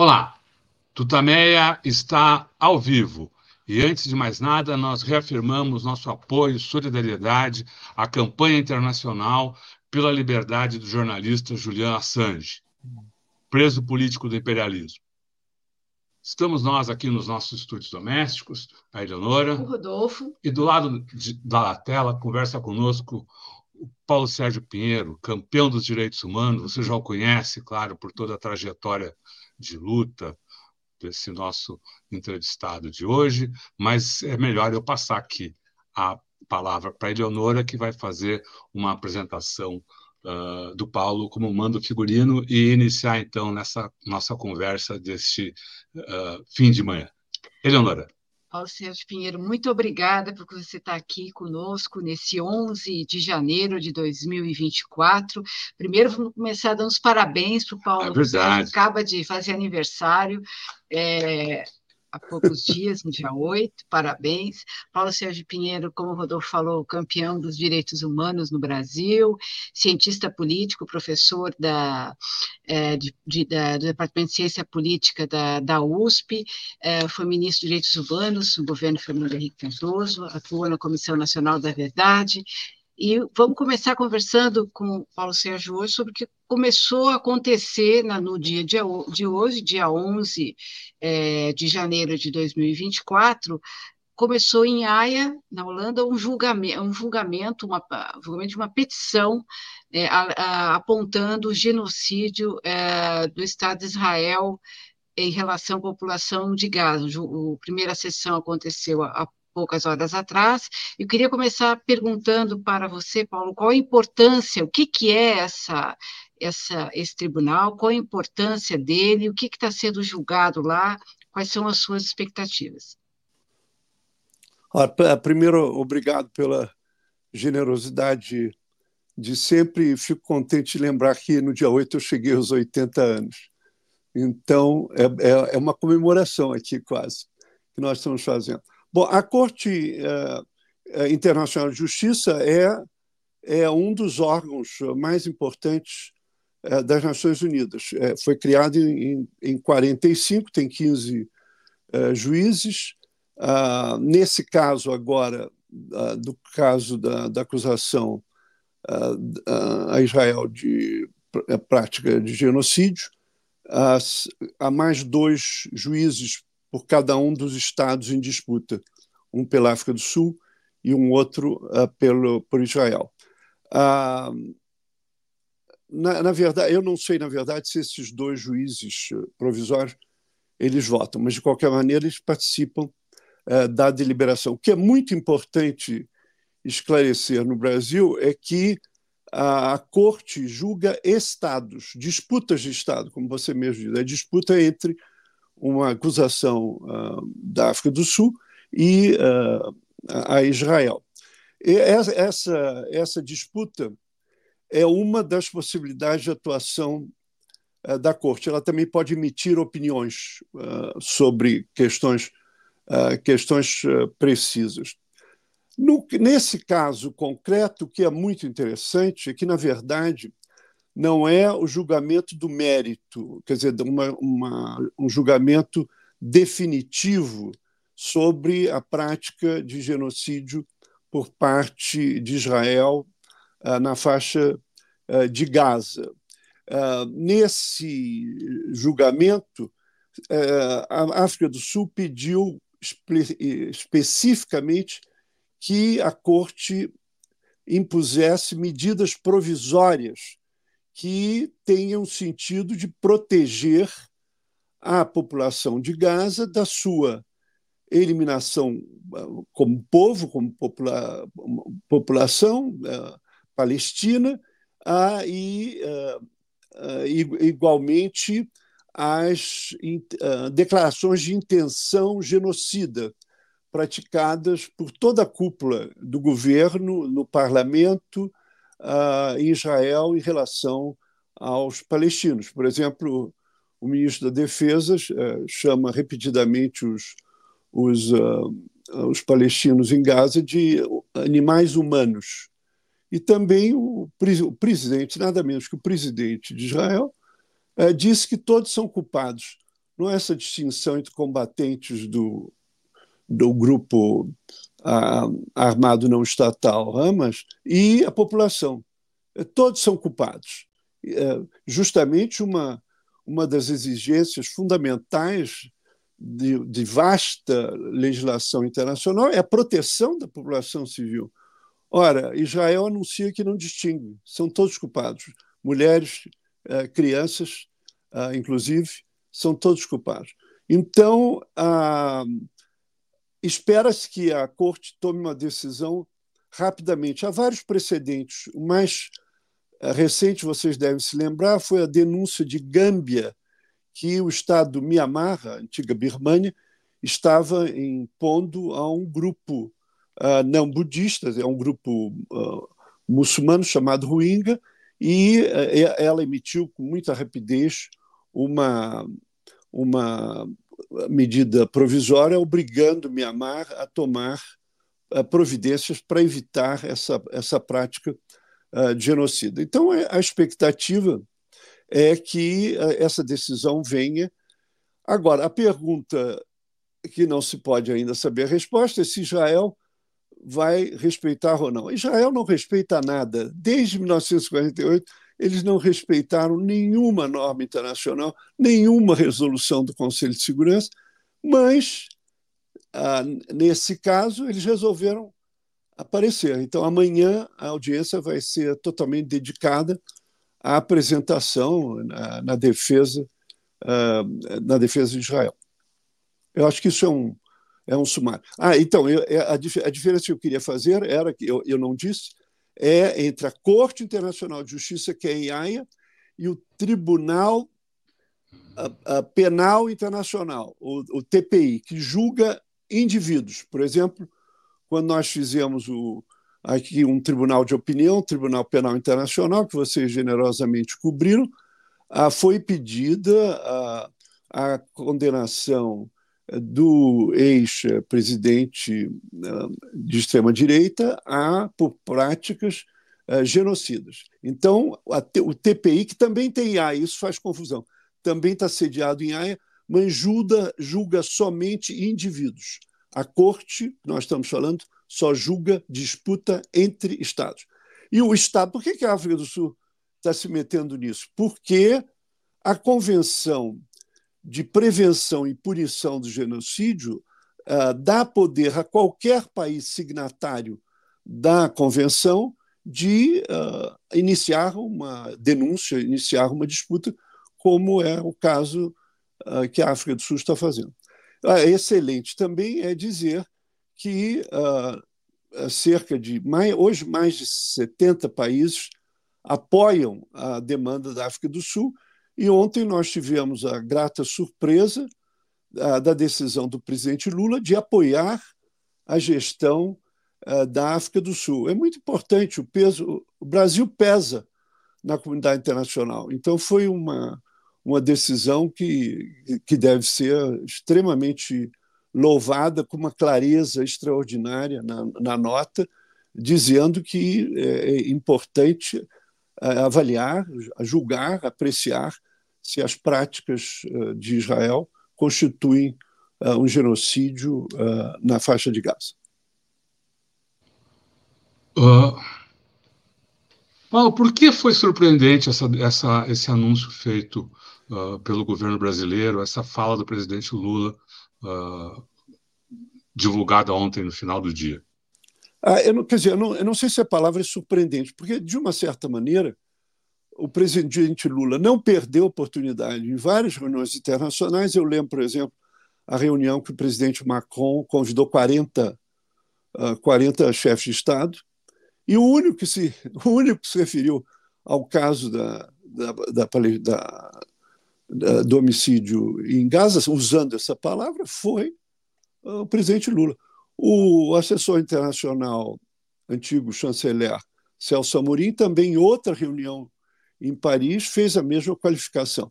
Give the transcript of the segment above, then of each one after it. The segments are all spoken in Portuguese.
Olá, Tutameia está ao vivo. E antes de mais nada, nós reafirmamos nosso apoio e solidariedade à campanha internacional pela liberdade do jornalista Julian Assange, preso político do imperialismo. Estamos nós aqui nos nossos estúdios domésticos, a Eleonora. O Rodolfo. E do lado de, da tela, conversa conosco o Paulo Sérgio Pinheiro, campeão dos direitos humanos. Você já o conhece, claro, por toda a trajetória de luta desse nosso entrevistado de hoje, mas é melhor eu passar aqui a palavra para a Eleonora, que vai fazer uma apresentação uh, do Paulo como mando figurino e iniciar, então, nessa nossa conversa deste uh, fim de manhã. Eleonora. Paulo Sérgio Pinheiro, muito obrigada por você estar aqui conosco nesse 11 de janeiro de 2024. Primeiro, vamos começar dando os parabéns para o Paulo, é que acaba de fazer aniversário. É, há poucos dias, no dia 8, parabéns. Paulo Sérgio Pinheiro, como o Rodolfo falou, campeão dos direitos humanos no Brasil, cientista político, professor da, é, de, de, da, do Departamento de Ciência Política da, da USP, é, foi ministro de Direitos Humanos no governo Fernando Henrique Cardoso, atuou na Comissão Nacional da Verdade, e vamos começar conversando com o Paulo Sérgio hoje sobre o que começou a acontecer na, no dia de, hoje, dia 11 é, de janeiro de 2024. Começou em Haia, na Holanda, um julgamento, um julgamento, uma, um julgamento de uma petição é, a, a, apontando o genocídio é, do Estado de Israel em relação à população de Gaza. O, a primeira sessão aconteceu há poucas horas atrás. Eu queria começar perguntando para você, Paulo, qual a importância, o que, que é essa, essa, esse tribunal, qual a importância dele, o que está sendo julgado lá, quais são as suas expectativas? Primeiro, obrigado pela generosidade de sempre. Fico contente de lembrar que no dia 8 eu cheguei aos 80 anos. Então, é, é, é uma comemoração aqui, quase, que nós estamos fazendo. Bom, a Corte uh, Internacional de Justiça é, é um dos órgãos mais importantes uh, das Nações Unidas. É, foi criado em, em 45, tem 15 uh, juízes. Ah, nesse caso agora, ah, do caso da, da acusação a Israel de prática de genocídio, há mais dois juízes por cada um dos estados em disputa, um pela África do Sul e um outro uh, pelo, por Israel. Uh, na, na, verdade, eu não sei, na verdade, se esses dois juízes provisórios eles votam, mas de qualquer maneira eles participam uh, da deliberação. O que é muito importante esclarecer no Brasil é que a, a corte julga estados, disputas de estado, como você mesmo diz, a disputa entre uma acusação uh, da África do Sul e uh, a Israel. E essa, essa, disputa é uma das possibilidades de atuação uh, da Corte. Ela também pode emitir opiniões sobre questões, questões precisas. No, nesse caso concreto, o que é muito interessante é que, na verdade, não é o julgamento do mérito, quer dizer, uma, uma, um julgamento definitivo sobre a prática de genocídio por parte de Israel uh, na faixa uh, de Gaza. Uh, nesse julgamento, a África do Sul pediu espe especificamente que a corte impusesse medidas provisórias que tenham sentido de proteger a população de Gaza da sua eliminação ah, como povo, como popula população uh, palestina, uh, e uh, igualmente as declarações de intenção genocida praticadas por toda a cúpula do governo, no parlamento, uh, em Israel em relação aos palestinos. Por exemplo, o ministro da Defesa uh, chama repetidamente os, os, uh, os palestinos em Gaza de animais humanos. E também o, o presidente, nada menos que o presidente de Israel, disse que todos são culpados não há essa distinção entre combatentes do, do grupo ah, armado não estatal, Hamas, e a população. Todos são culpados. É, justamente uma, uma das exigências fundamentais de, de, vasta legislação internacional é a proteção da população civil. Ora, Israel anuncia que não distingue, são todos culpados. Mulheres, eh, crianças, ah, inclusive, são todos culpados. Então, ah, espera-se que a Corte tome uma decisão rapidamente. Há vários precedentes. O mais eh, recente, vocês devem se lembrar, foi a denúncia de Gâmbia, que o Estado do Myanmar, a antiga Birmânia, estava impondo a um grupo uh, não budista, é um grupo uh, muçulmano chamado Rohingya, e uh, ela emitiu com muita rapidez uma, uma medida provisória obrigando Myanmar a tomar providências para evitar essa, essa prática de genocida. Então, é, a expectativa é que essa decisão venha. Agora, a pergunta que não se pode ainda saber a resposta é se Israel vai respeitar ou não. Israel não respeita nada. Desde 1948, eles não respeitaram nenhuma norma internacional, nenhuma resolução do Conselho de Segurança, mas, ah, nesse caso, eles resolveram aparecer. Então, amanhã a audiência vai ser totalmente dedicada à apresentação na, na defesa ah, na defesa de Israel. Eu acho que isso é um, é um sumário. Ah, então, eu, é, a, a, diferença que eu queria fazer era que eu, eu não disse, é entre a Corte Internacional de Justiça, que é a IAIA, e o Tribunal a, a Penal Internacional, o, o, TPI, que julga indivíduos. Por exemplo, quando nós fizemos o, aqui um tribunal de opinião, Tribunal Penal Internacional, que vocês generosamente cobriram, ah, foi pedida a, a condenação do ex-presidente eh, de extrema-direita a por práticas eh, genocidas. Então, o TPI, que também tem IA, isso faz confusão, também está sediado em Haia, mas julga, julga somente indivíduos. A corte, nós estamos falando, só julga disputa entre Estados. E o Estado, por que a África do Sul está se metendo nisso? Porque a Convenção de prevenção e punição do genocídio uh, dá poder a qualquer país signatário da convenção de uh, iniciar uma denúncia, iniciar uma disputa, como é o caso uh, que a África do Sul está fazendo. excelente também é dizer que cerca de mais, hoje mais de 70 países apoiam a demanda da África do Sul e ontem nós tivemos a grata surpresa da, decisão do presidente Lula de apoiar a gestão uh, da África do Sul. É muito importante o peso. O Brasil pesa na comunidade internacional. Então foi uma uma decisão que que deve ser extremamente louvada com uma clareza extraordinária na, na nota, dizendo que é, é importante avaliar, julgar, apreciar se as práticas uh, de Israel constituem uh, um genocídio uh, na faixa de Gaza. Paulo, por que foi surpreendente essa, essa, esse anúncio feito pelo governo brasileiro, essa fala do presidente Lula divulgada ontem no final do dia? Ah, eu não, quer dizer, eu não, eu não sei se a palavra é surpreendente, porque, de uma certa maneira, o presidente Lula não perdeu oportunidade em várias reuniões internacionais. Eu lembro, por exemplo, a reunião que o presidente Macron convidou 40, uh, 40 chefes de Estado, e o único que se, o único que se referiu ao caso da, da, da, da, do homicídio em Gaza, usando essa palavra, foi uh, o presidente Lula. O assessor internacional, antigo chanceler Celso Amorim, também em outra reunião em Paris, fez a mesma qualificação.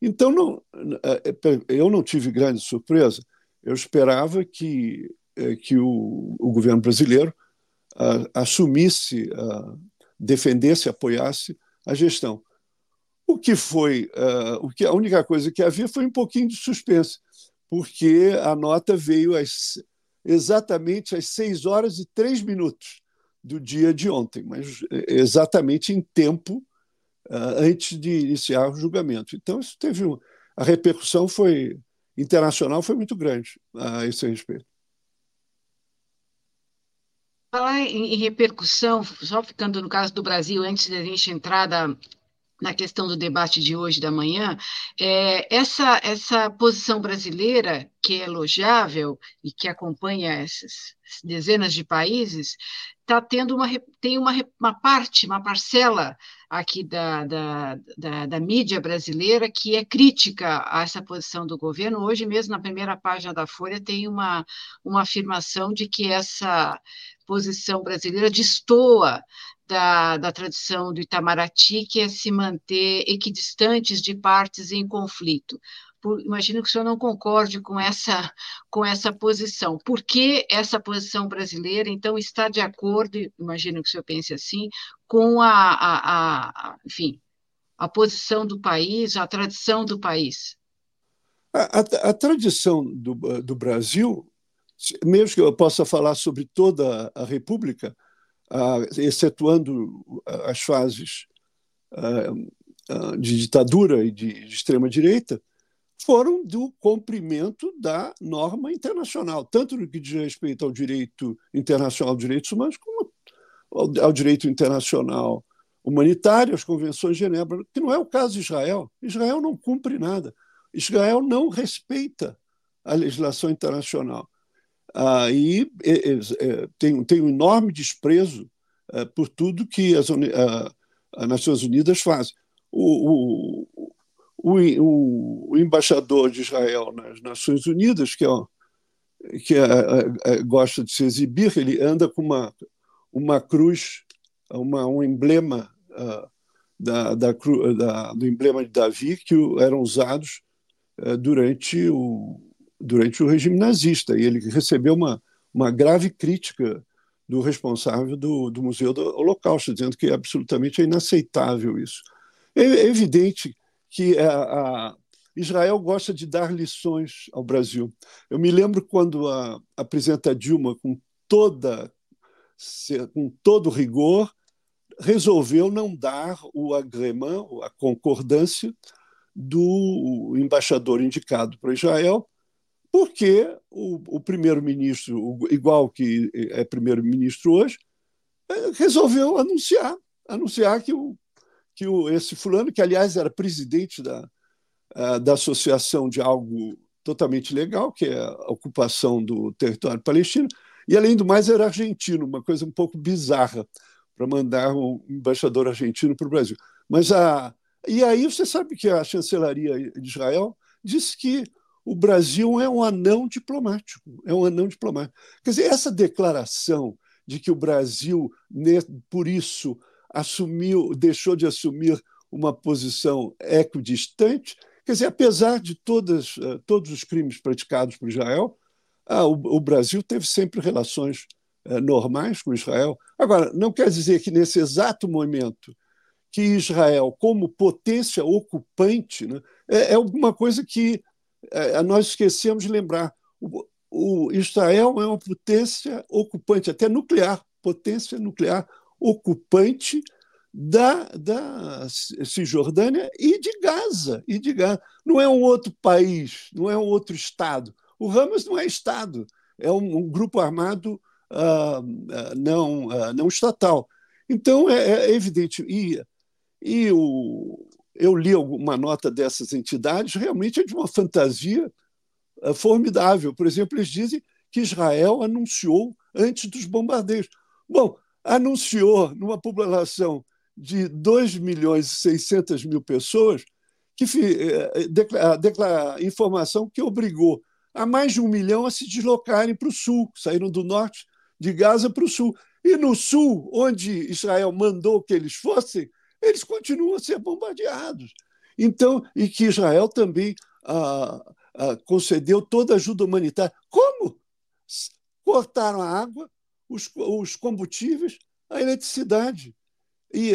Então, não, é, é, eu não tive grande surpresa. Eu esperava que, é, que o, o governo brasileiro assumisse, defendesse, apoiasse a gestão. O que foi, o que a única coisa que havia foi um pouquinho de suspense, porque a nota veio às, exatamente às 6 horas e 3 minutos do dia de ontem, mas exatamente em tempo antes de iniciar o julgamento. Então, isso teve um, a repercussão foi internacional foi muito grande a esse respeito. Falar em, em repercussão, só ficando no caso do Brasil, antes da gente entrar da, na questão do debate de hoje da manhã, é, essa, essa posição brasileira, que é elogiável e que acompanha essas dezenas de países, está tendo uma, tem uma, uma parte, uma parcela aqui da, da, da, da, mídia brasileira que é crítica a essa posição do governo. Hoje mesmo, na primeira página da Folha, tem uma, uma afirmação de que essa posição brasileira destoa da, da tradição do Itamaraty, que é se manter equidistantes de partes em conflito. Por, imagino que o senhor não concorde com essa, com essa posição. Por que essa posição brasileira, então, está de acordo, imagino que o senhor pense assim, com a, a, a enfim, a posição do país, a tradição do país? A, a, a tradição do, do Brasil, mesmo que eu possa falar sobre toda a República, excetuando as fases de ditadura e de extrema-direita, foram do cumprimento da norma internacional, tanto no que diz respeito ao direito internacional de direitos humanos, como ao direito internacional humanitário, às convenções de Genebra, que não é o caso de Israel. Israel não cumpre nada. Israel não respeita a legislação internacional ah, e é, é, tem, tem um enorme desprezo é, por tudo que as, as Nações Unidas fazem. O, o, o, embaixador de Israel nas Nações Unidas, que, é, que é, é, gosta de se exibir, ele anda com uma, uma cruz, uma, um emblema uh, da, da, da, do emblema de Davi que eram usados uh, durante o, durante o regime nazista. E ele recebeu uma, uma grave crítica do responsável do, do Museu do Holocausto, dizendo que é absolutamente inaceitável isso. É, é evidente que a, a Israel gosta de dar lições ao Brasil. Eu me lembro quando a, a presidenta Dilma, com toda com todo rigor, resolveu não dar o agreement, a concordância do embaixador indicado para Israel, porque o, o primeiro-ministro, igual que é primeiro-ministro hoje, é, resolveu anunciar, anunciar que, o, que o, esse fulano, que aliás era presidente da, da associação de algo totalmente legal, que é a ocupação do território palestino, e além do mais era argentino, uma coisa um pouco bizarra para mandar um embaixador argentino para o Brasil. Mas a e aí você sabe que a chancelaria de Israel disse que o Brasil é um anão diplomático, é um anão diplomático. Quer dizer, essa declaração de que o Brasil, por isso, assumiu, deixou de assumir uma posição equidistante, quer dizer, apesar de todas, eh, todos os crimes praticados por Israel, ah, o, Brasil teve sempre relações eh, normais com Israel. Agora, não quer dizer que nesse exato momento que Israel, como potência ocupante, né, é, é alguma coisa que é, nós esquecemos de lembrar. O, o Israel é uma potência ocupante, até nuclear, potência nuclear ocupante da, da Cisjordânia e de Gaza. E de Gaza. Não é um outro país, não é um outro Estado. O Hamas não é Estado, é um, um grupo armado uh, não, uh, não estatal. Então, é, é evidente. E, e o, eu li uma nota dessas entidades, realmente é de uma fantasia formidável. Por exemplo, eles dizem que Israel anunciou antes dos bombardeios. Bom, anunciou numa população de 2 milhões e 600 mil pessoas, que a informação que obrigou a mais de um milhão a se deslocarem para o sul, saíram do norte de Gaza para o sul. E no sul, onde Israel mandou que eles fossem, eles continuam a ser bombardeados. Então, e que Israel também ah, ah, concedeu toda a ajuda humanitária. Como? Cortaram a água, os, os combustíveis, a eletricidade. e,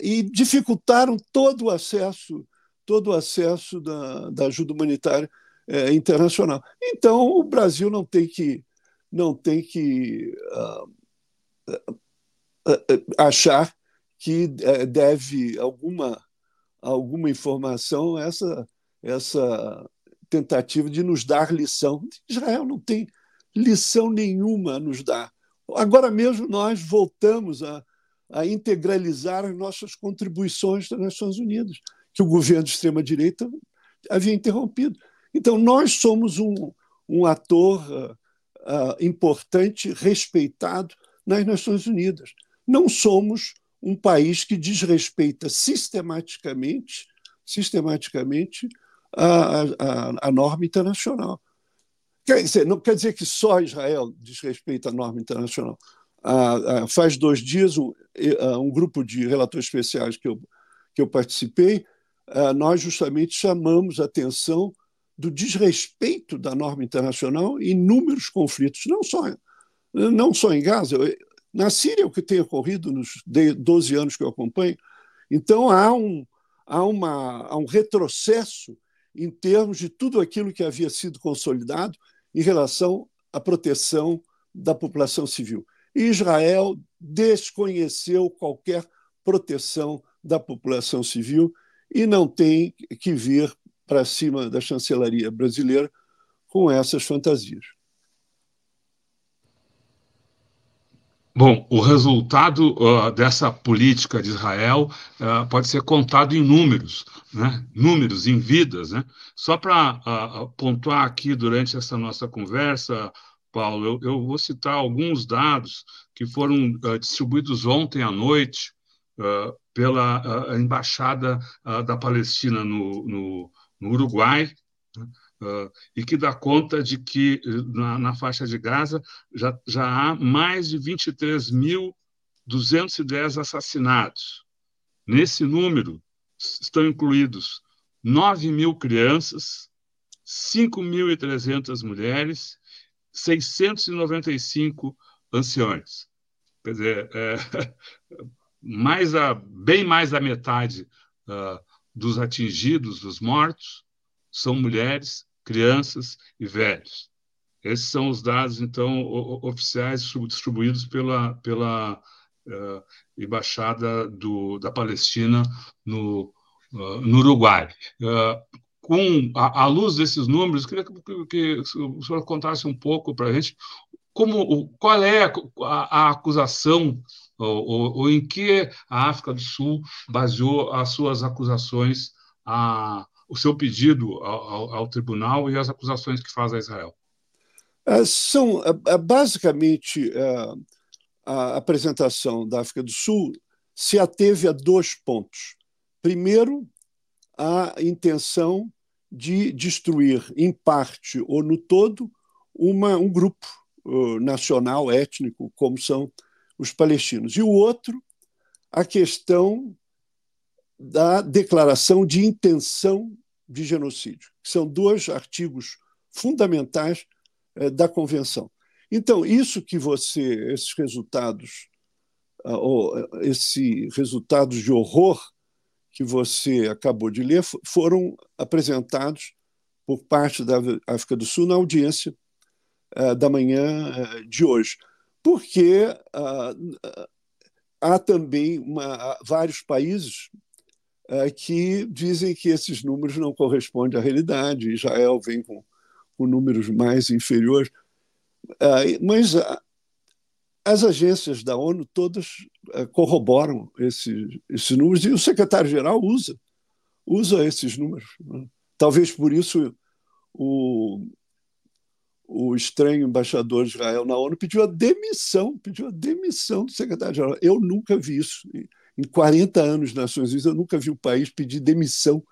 e dificultaram todo o acesso todo o acesso da, da ajuda humanitária é, internacional. Então, o Brasil não tem que, não tem que uh, achar que deve alguma, alguma informação a essa, essa tentativa de nos dar lição. Israel não tem lição nenhuma a nos dar. Agora mesmo nós voltamos a, a integralizar as nossas contribuições das Nações Unidas que o governo de extrema-direita havia interrompido. Então, nós somos um, um ator uh, uh, importante, respeitado nas Nações Unidas. Não somos um país que desrespeita sistematicamente, sistematicamente a, a, a norma internacional. Quer dizer, não quer dizer que só Israel desrespeita a norma internacional. Ah, ah, faz dois dias, um, um, grupo de relatores especiais que eu, que eu participei ah, nós justamente chamamos a atenção do desrespeito da norma internacional em inúmeros conflitos, não só, não só em Gaza. Na Síria, o que tem ocorrido nos 12 anos que eu acompanho, então há um, há uma, há um retrocesso em termos de tudo aquilo que havia sido consolidado em relação à proteção da população civil. Israel desconheceu qualquer proteção da população civil e não tem que vir para cima da chancelaria brasileira com essas fantasias. Bom, o resultado uh, dessa política de Israel uh, pode ser contado em números, né? números, em vidas. Né? Só para uh, pontuar aqui durante essa nossa conversa, Paulo, eu, eu vou citar alguns dados que foram distribuídos ontem à noite pela Embaixada da Palestina no, no, no Uruguai, e que dá conta de que na, na, faixa de Gaza já, já há mais de 23.210 assassinados. Nesse número estão incluídos 9 mil crianças, 5.300 mulheres, 695 anciões. Quer dizer, é, mais a, bem mais da metade uh, dos atingidos, dos mortos, são mulheres, crianças e velhos. Esses são os dados, então, oficiais distribuídos pela, pela uh, Embaixada do, da Palestina no, uh, no Uruguai. Uh, com a, a, luz desses números, queria que, que, que o senhor contasse um pouco para a gente como, qual é a, a, acusação ou, ou, ou, em que a África do Sul baseou as suas acusações, a, o seu pedido ao, ao, tribunal e as acusações que faz a Israel? É, são é, é, basicamente a apresentação da África do Sul se ateve a dois pontos. Primeiro, a intenção de destruir, em parte ou no todo, uma, um grupo uh, nacional, étnico, como são os palestinos. E o outro, a questão da declaração de intenção de genocídio, que são dois artigos fundamentais eh, da Convenção. Então, isso que você, esses resultados, ah, ou eh, esses resultados de horror que você acabou de ler, foram apresentados por parte da África do Sul na audiência eh, da manhã de hoje porque ah, há também uma, vários países ah, que dizem que esses números não correspondem à realidade. Israel vem com, com números mais inferiores. Ah, mas as agências da ONU todas corroboram esses, esses números e o secretário-geral usa, usa esses números. Né? Talvez por isso o, o estranho embaixador de Israel na ONU pediu a demissão, pediu a demissão do secretário-geral. Eu nunca vi isso. Em 40 anos nas Nações Unidas, eu nunca vi um país pedir demissão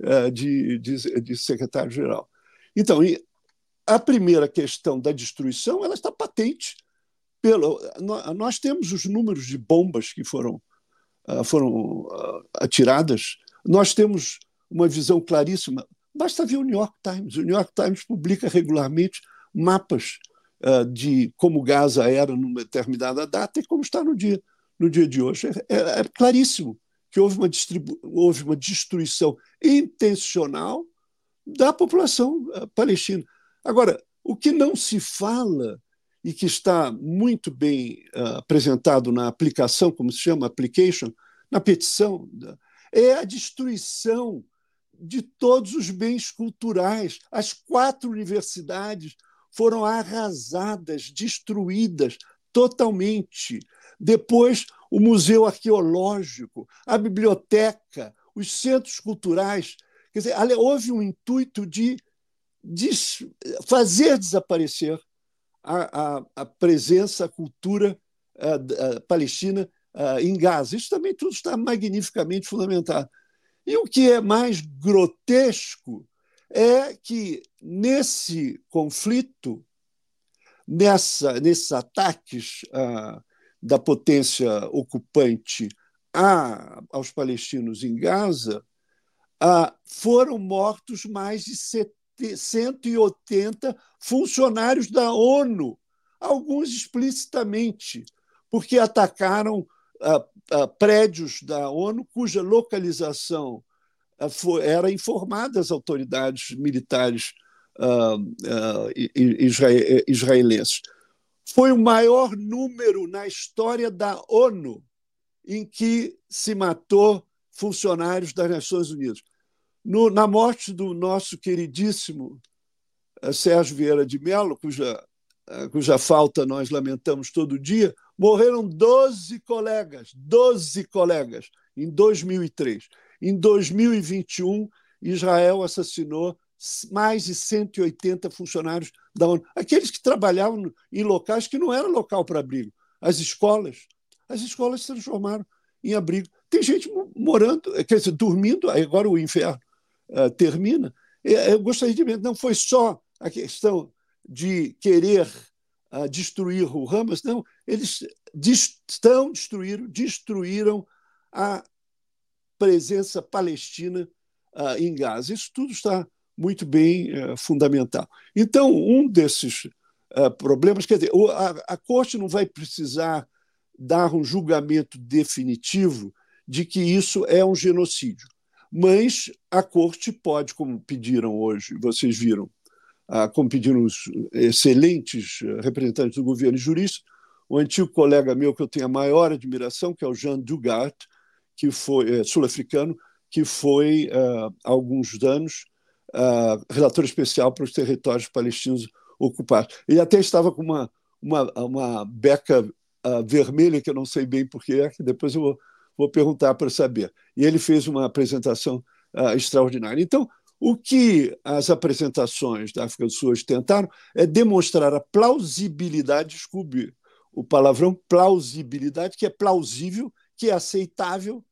uh, de, de, de secretário-geral. Então, a primeira questão da destruição ela está patente. Pelo, nós temos os números de bombas que foram, uh, foram uh, atiradas, nós temos uma visão claríssima. Basta ver o New York Times. O New York Times publica regularmente mapas uh, de como Gaza era numa determinada data e como está no dia, no dia de hoje. É, é, é claríssimo que houve uma, houve uma destruição intencional da população eh, palestina. Agora, o que não se fala e que está muito bem uh, apresentado na aplicação, como se chama, application, na petição, é a destruição de todos os bens culturais. As quatro universidades foram arrasadas, destruídas totalmente. Depois, o Museu Arqueológico, a biblioteca, os centros culturais. Quer dizer, houve um intuito de, de fazer desaparecer a, a, a presença, a cultura a, a palestina em Gaza. Isso também tudo está magnificamente fundamentado. E o que é mais grotesco é que nesse conflito, nessa, nesses ataques da potência ocupante a, aos palestinos em Gaza, foram mortos mais de 180 funcionários da ONU, alguns explicitamente, porque atacaram prédios da ONU cuja localização era informada às autoridades militares israelenses. Foi o maior número na história da ONU em que se matou funcionários das Nações Unidas. No, na morte do nosso queridíssimo Sérgio Vieira de Mello, cuja, cuja falta nós lamentamos todo dia, morreram 12 colegas, 12 colegas, em 2003. Em 2021, Israel assassinou mais de 180 funcionários da ONU, aqueles que trabalhavam em locais que não era local para abrigo, as escolas. As escolas se transformaram em abrigo. Tem gente morando, quer dizer, dormindo, agora o inferno uh, termina. Eu gostaria de dizer, não foi só a questão de querer uh, destruir o Hamas, não, eles estão destruíram, destruíram a presença palestina uh, em Gaza. Isso tudo está muito bem uh, fundamental. Então, um desses uh, problemas, quer dizer, a, a Corte não vai precisar dar um julgamento definitivo de que isso é um genocídio. Mas a Corte pode, como pediram hoje, vocês viram, como pediram os excelentes representantes do governo e juristas, o antigo colega meu que eu tenho a maior admiração, que é o Jean Dugart, que foi é, sul-africano, que foi há alguns anos uh, relator especial para os territórios palestinos ocupados. Ele até estava com uma, uma, uma beca uh, vermelha, que eu não sei bem porquê, é, que depois eu vou, vou perguntar para saber. E ele fez uma apresentação extraordinária. Então, o que as apresentações da África do Sul hoje tentaram é demonstrar a plausibilidade, desculpe o palavrão plausibilidade, que é plausível, que é aceitável,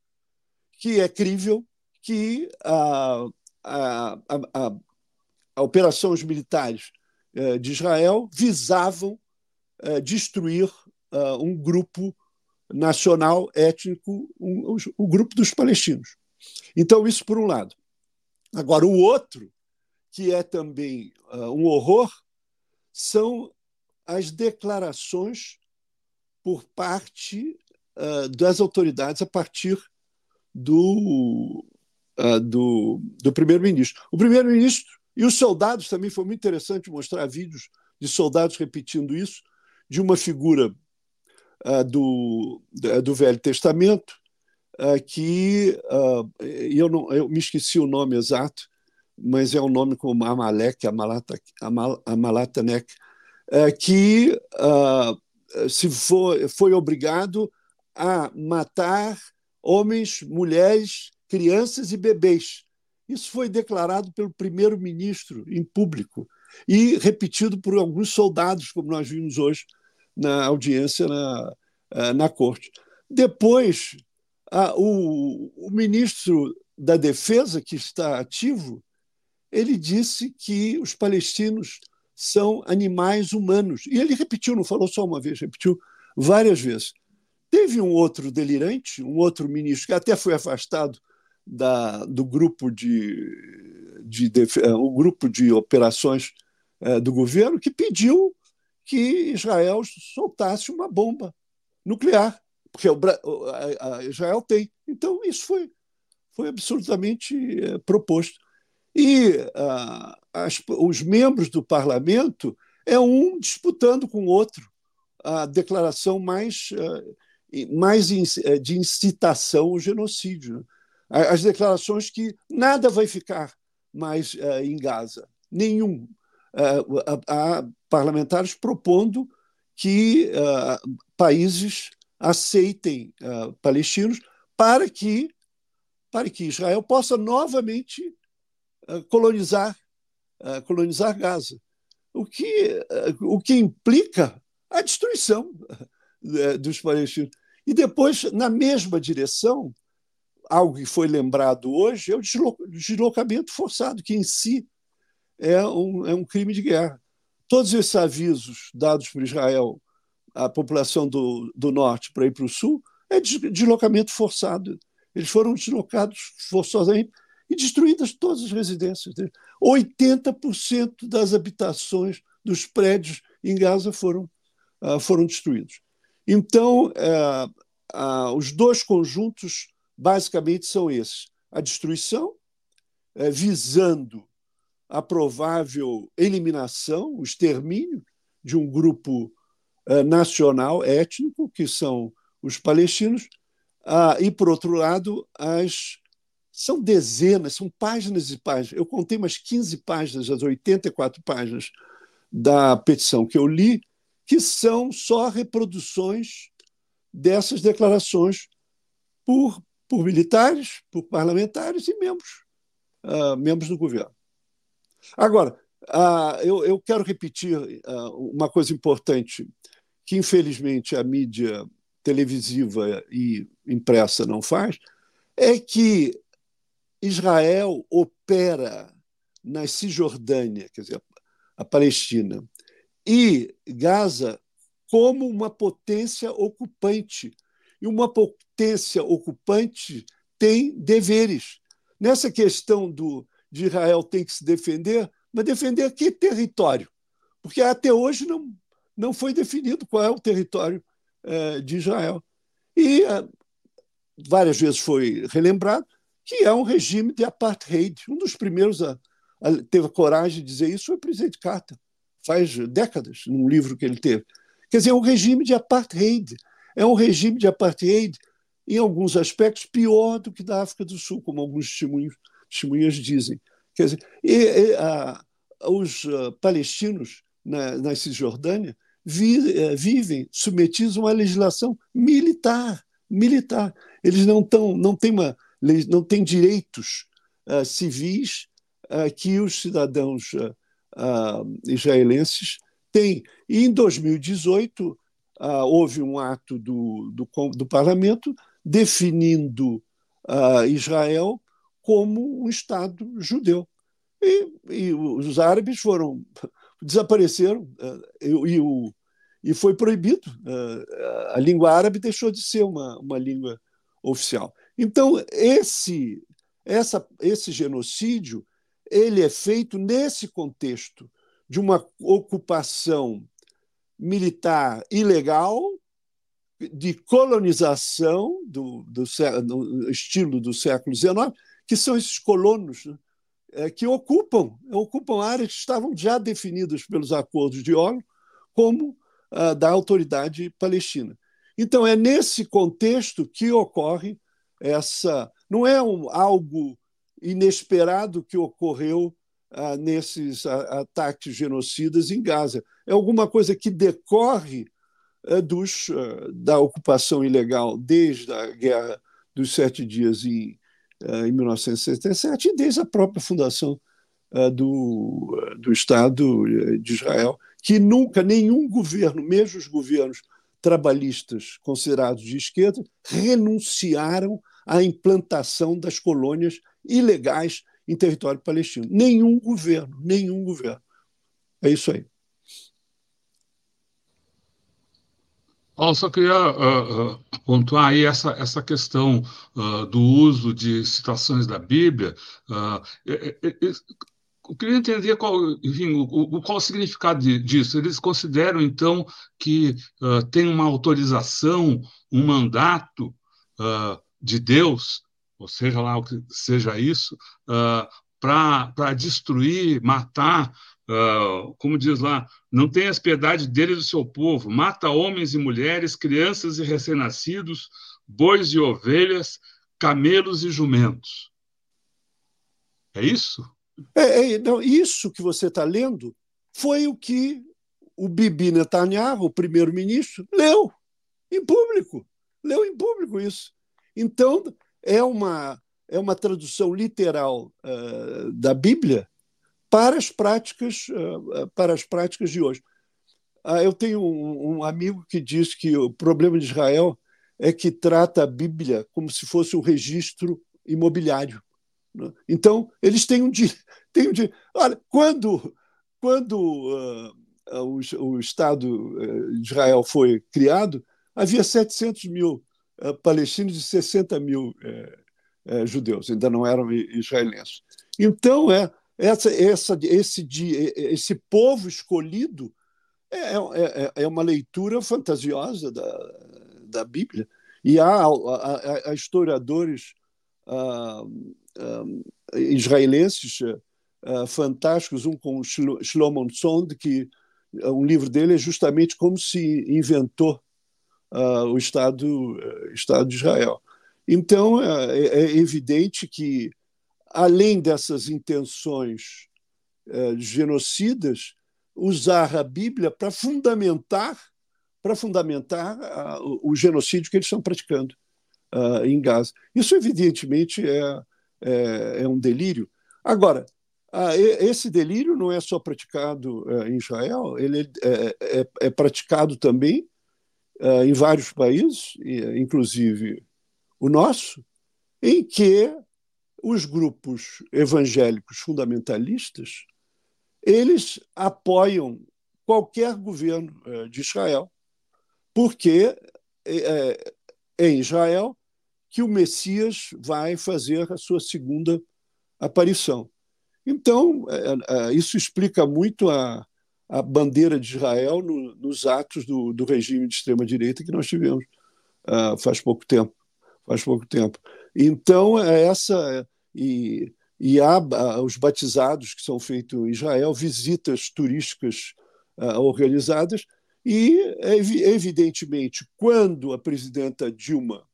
que é crível, que a, a, a, operações militares eh, de Israel visavam eh, destruir eh, um grupo nacional étnico, um, o grupo dos palestinos. Então, isso por um lado. Agora, o outro, que é também um horror, são as declarações por parte uh, das autoridades a partir do, uh, do, do primeiro-ministro. O primeiro-ministro e os soldados também foi muito interessante mostrar vídeos de soldados repetindo isso, de uma figura uh, do, do Velho Testamento, que eu, não, eu me esqueci o nome exato, mas é um nome como Amalek, Amalata, Amal, Amalatanek, que se foi, foi obrigado a matar homens, mulheres, crianças e bebês. Isso foi declarado pelo primeiro-ministro em público e repetido por alguns soldados, como nós vimos hoje na audiência na, eh, na corte. Depois, a, o, o ministro da Defesa, que está ativo, ele disse que os palestinos são animais humanos. E ele repetiu, não falou só uma vez, repetiu várias vezes. Teve um outro delirante, um outro ministro, que até foi afastado da, do grupo de, de, de o grupo de operações é, do governo, que pediu que Israel soltasse uma bomba nuclear porque o, a, a Israel tem. Então, isso foi, foi absolutamente é, proposto. E as, os membros do parlamento é um disputando com o outro a declaração mais, mais de incitação ao genocídio. As declarações que nada vai ficar mais em Gaza, nenhum. Há parlamentares propondo que países aceitem palestinos para que para que Israel possa novamente uh, colonizar uh, colonizar Gaza, o que uh, o que implica a destruição dos palestinos. E depois, na mesma direção, algo que foi lembrado hoje é o deslocamento forçado, que em si é um, é um crime de guerra. Todos esses avisos dados por Israel à população do, do norte para ir para o sul é deslocamento forçado eles foram deslocados forçosamente e destruídas todas as residências deles. 80% das habitações dos prédios em Gaza foram, uh, foram destruídos. Então, uh, uh, os dois conjuntos basicamente são esses: a destruição, eh, visando a provável eliminação, o extermínio de um grupo eh, nacional étnico, que são os palestinos, ah, e, por outro lado, as são dezenas, são páginas e páginas. Eu contei umas 15 páginas, das 84 páginas da petição que eu li, que são só reproduções dessas declarações por, por militares, por parlamentares e membros, uh, membros do governo. Agora, uh, eu, eu, quero repetir uh, uma coisa importante que, infelizmente, a mídia televisiva e impressa não faz, é que Israel opera na Cisjordânia, quer dizer, a Palestina, e Gaza como uma potência ocupante. E uma potência ocupante tem deveres. Nessa questão do, de Israel tem que se defender, mas defender que território? Porque até hoje não, não foi definido qual é o território é, de Israel. E é, várias vezes foi relembrado que é um regime de apartheid. Um dos primeiros a, a teve a coragem de dizer isso foi o presidente Carter, faz décadas, num livro que ele teve. Quer dizer, é um regime de apartheid. É um regime de apartheid, em alguns aspectos, pior do que da África do Sul, como alguns testemunhos, testemunhas dizem. Quer dizer, e, e, a, os uh, palestinos na, na Cisjordânia vi, é, vivem submetidos a uma legislação militar, militar. Eles não tão, não têm uma não têm direitos uh, civis uh, que os cidadãos uh, israelenses têm. E em 2018 houve um ato do, do, do parlamento definindo Israel como um Estado judeu. E, e, os árabes foram desapareceram e, e o, e foi proibido. Ah, a língua árabe deixou de ser uma, uma língua oficial. Então, esse, essa, esse genocídio ele é feito nesse contexto de uma ocupação militar ilegal, de colonização do, do, do estilo do século XIX, que são esses colonos né, é, que ocupam, ocupam áreas que estavam já definidas pelos acordos de Oslo como uh, da autoridade palestina. Então, é nesse contexto que ocorre essa. Não é um, algo inesperado que ocorreu uh, nesses ataques genocidas em Gaza. É alguma coisa que decorre dos, da ocupação ilegal desde a Guerra dos Sete Dias em, em 1967 e desde a própria fundação do, do Estado de Israel que nunca nenhum governo, mesmo os governos trabalhistas considerados de esquerda, renunciaram à implantação das colônias ilegais em território palestino. Nenhum governo, nenhum governo. É isso aí. Paulo, só queria uh, uh, pontuar aí essa, essa questão uh, do uso de citações da Bíblia eu queria entender qual, enfim, o, qual o significado disso. Eles consideram, então, que tem uma autorização, um mandato de Deus, ou seja lá o que seja isso, uh, para destruir, matar, como diz lá, não tenhas piedade dele e do seu povo, mata homens e mulheres, crianças e recém-nascidos, bois e ovelhas, camelos e jumentos. É isso? É, é, não, isso que você está lendo foi o que o Bibi Netanyahu, o primeiro-ministro, leu em público. Leu em público isso. Então, é uma, é uma tradução literal uh, da Bíblia para as práticas, uh, para as práticas de hoje. Uh, eu tenho um, um, amigo que diz que o problema de Israel é que trata a Bíblia como se fosse um registro imobiliário. Né? Então, eles têm um, têm um Olha, quando, quando uh, o, o, Estado de Israel foi criado, havia 700 mil palestinos e 60 mil uh, judeus, ainda não eram israelenses. Então, é, essa, essa, esse, esse povo escolhido é, é, é uma leitura fantasiosa da, da Bíblia. E há, há, há historiadores uh, uh, israelenses uh, fantásticos, um com Shlomo Sond, que um livro dele é justamente como se inventou o Estado, Estado de Israel. Então, é, é evidente que, além dessas intenções genocidas, usar a Bíblia para fundamentar para fundamentar uh, o genocídio que eles estão praticando uh, em Gaza. Isso, evidentemente, é, é, é um delírio. Agora, uh, esse delírio não é só praticado em Israel, ele é, é, é praticado também em vários países, inclusive o nosso, em que os grupos evangélicos fundamentalistas eles apoiam qualquer governo de Israel porque é, é, em Israel que o Messias vai fazer a sua segunda aparição. Então, isso explica muito a, a bandeira de Israel no, nos atos do, do, regime de extrema-direita que nós tivemos uh, faz pouco tempo. Faz pouco tempo. Então, é essa. E, e há os batizados que são feitos em Israel, visitas turísticas uh, organizadas, e, evidentemente, quando a presidenta Dilma,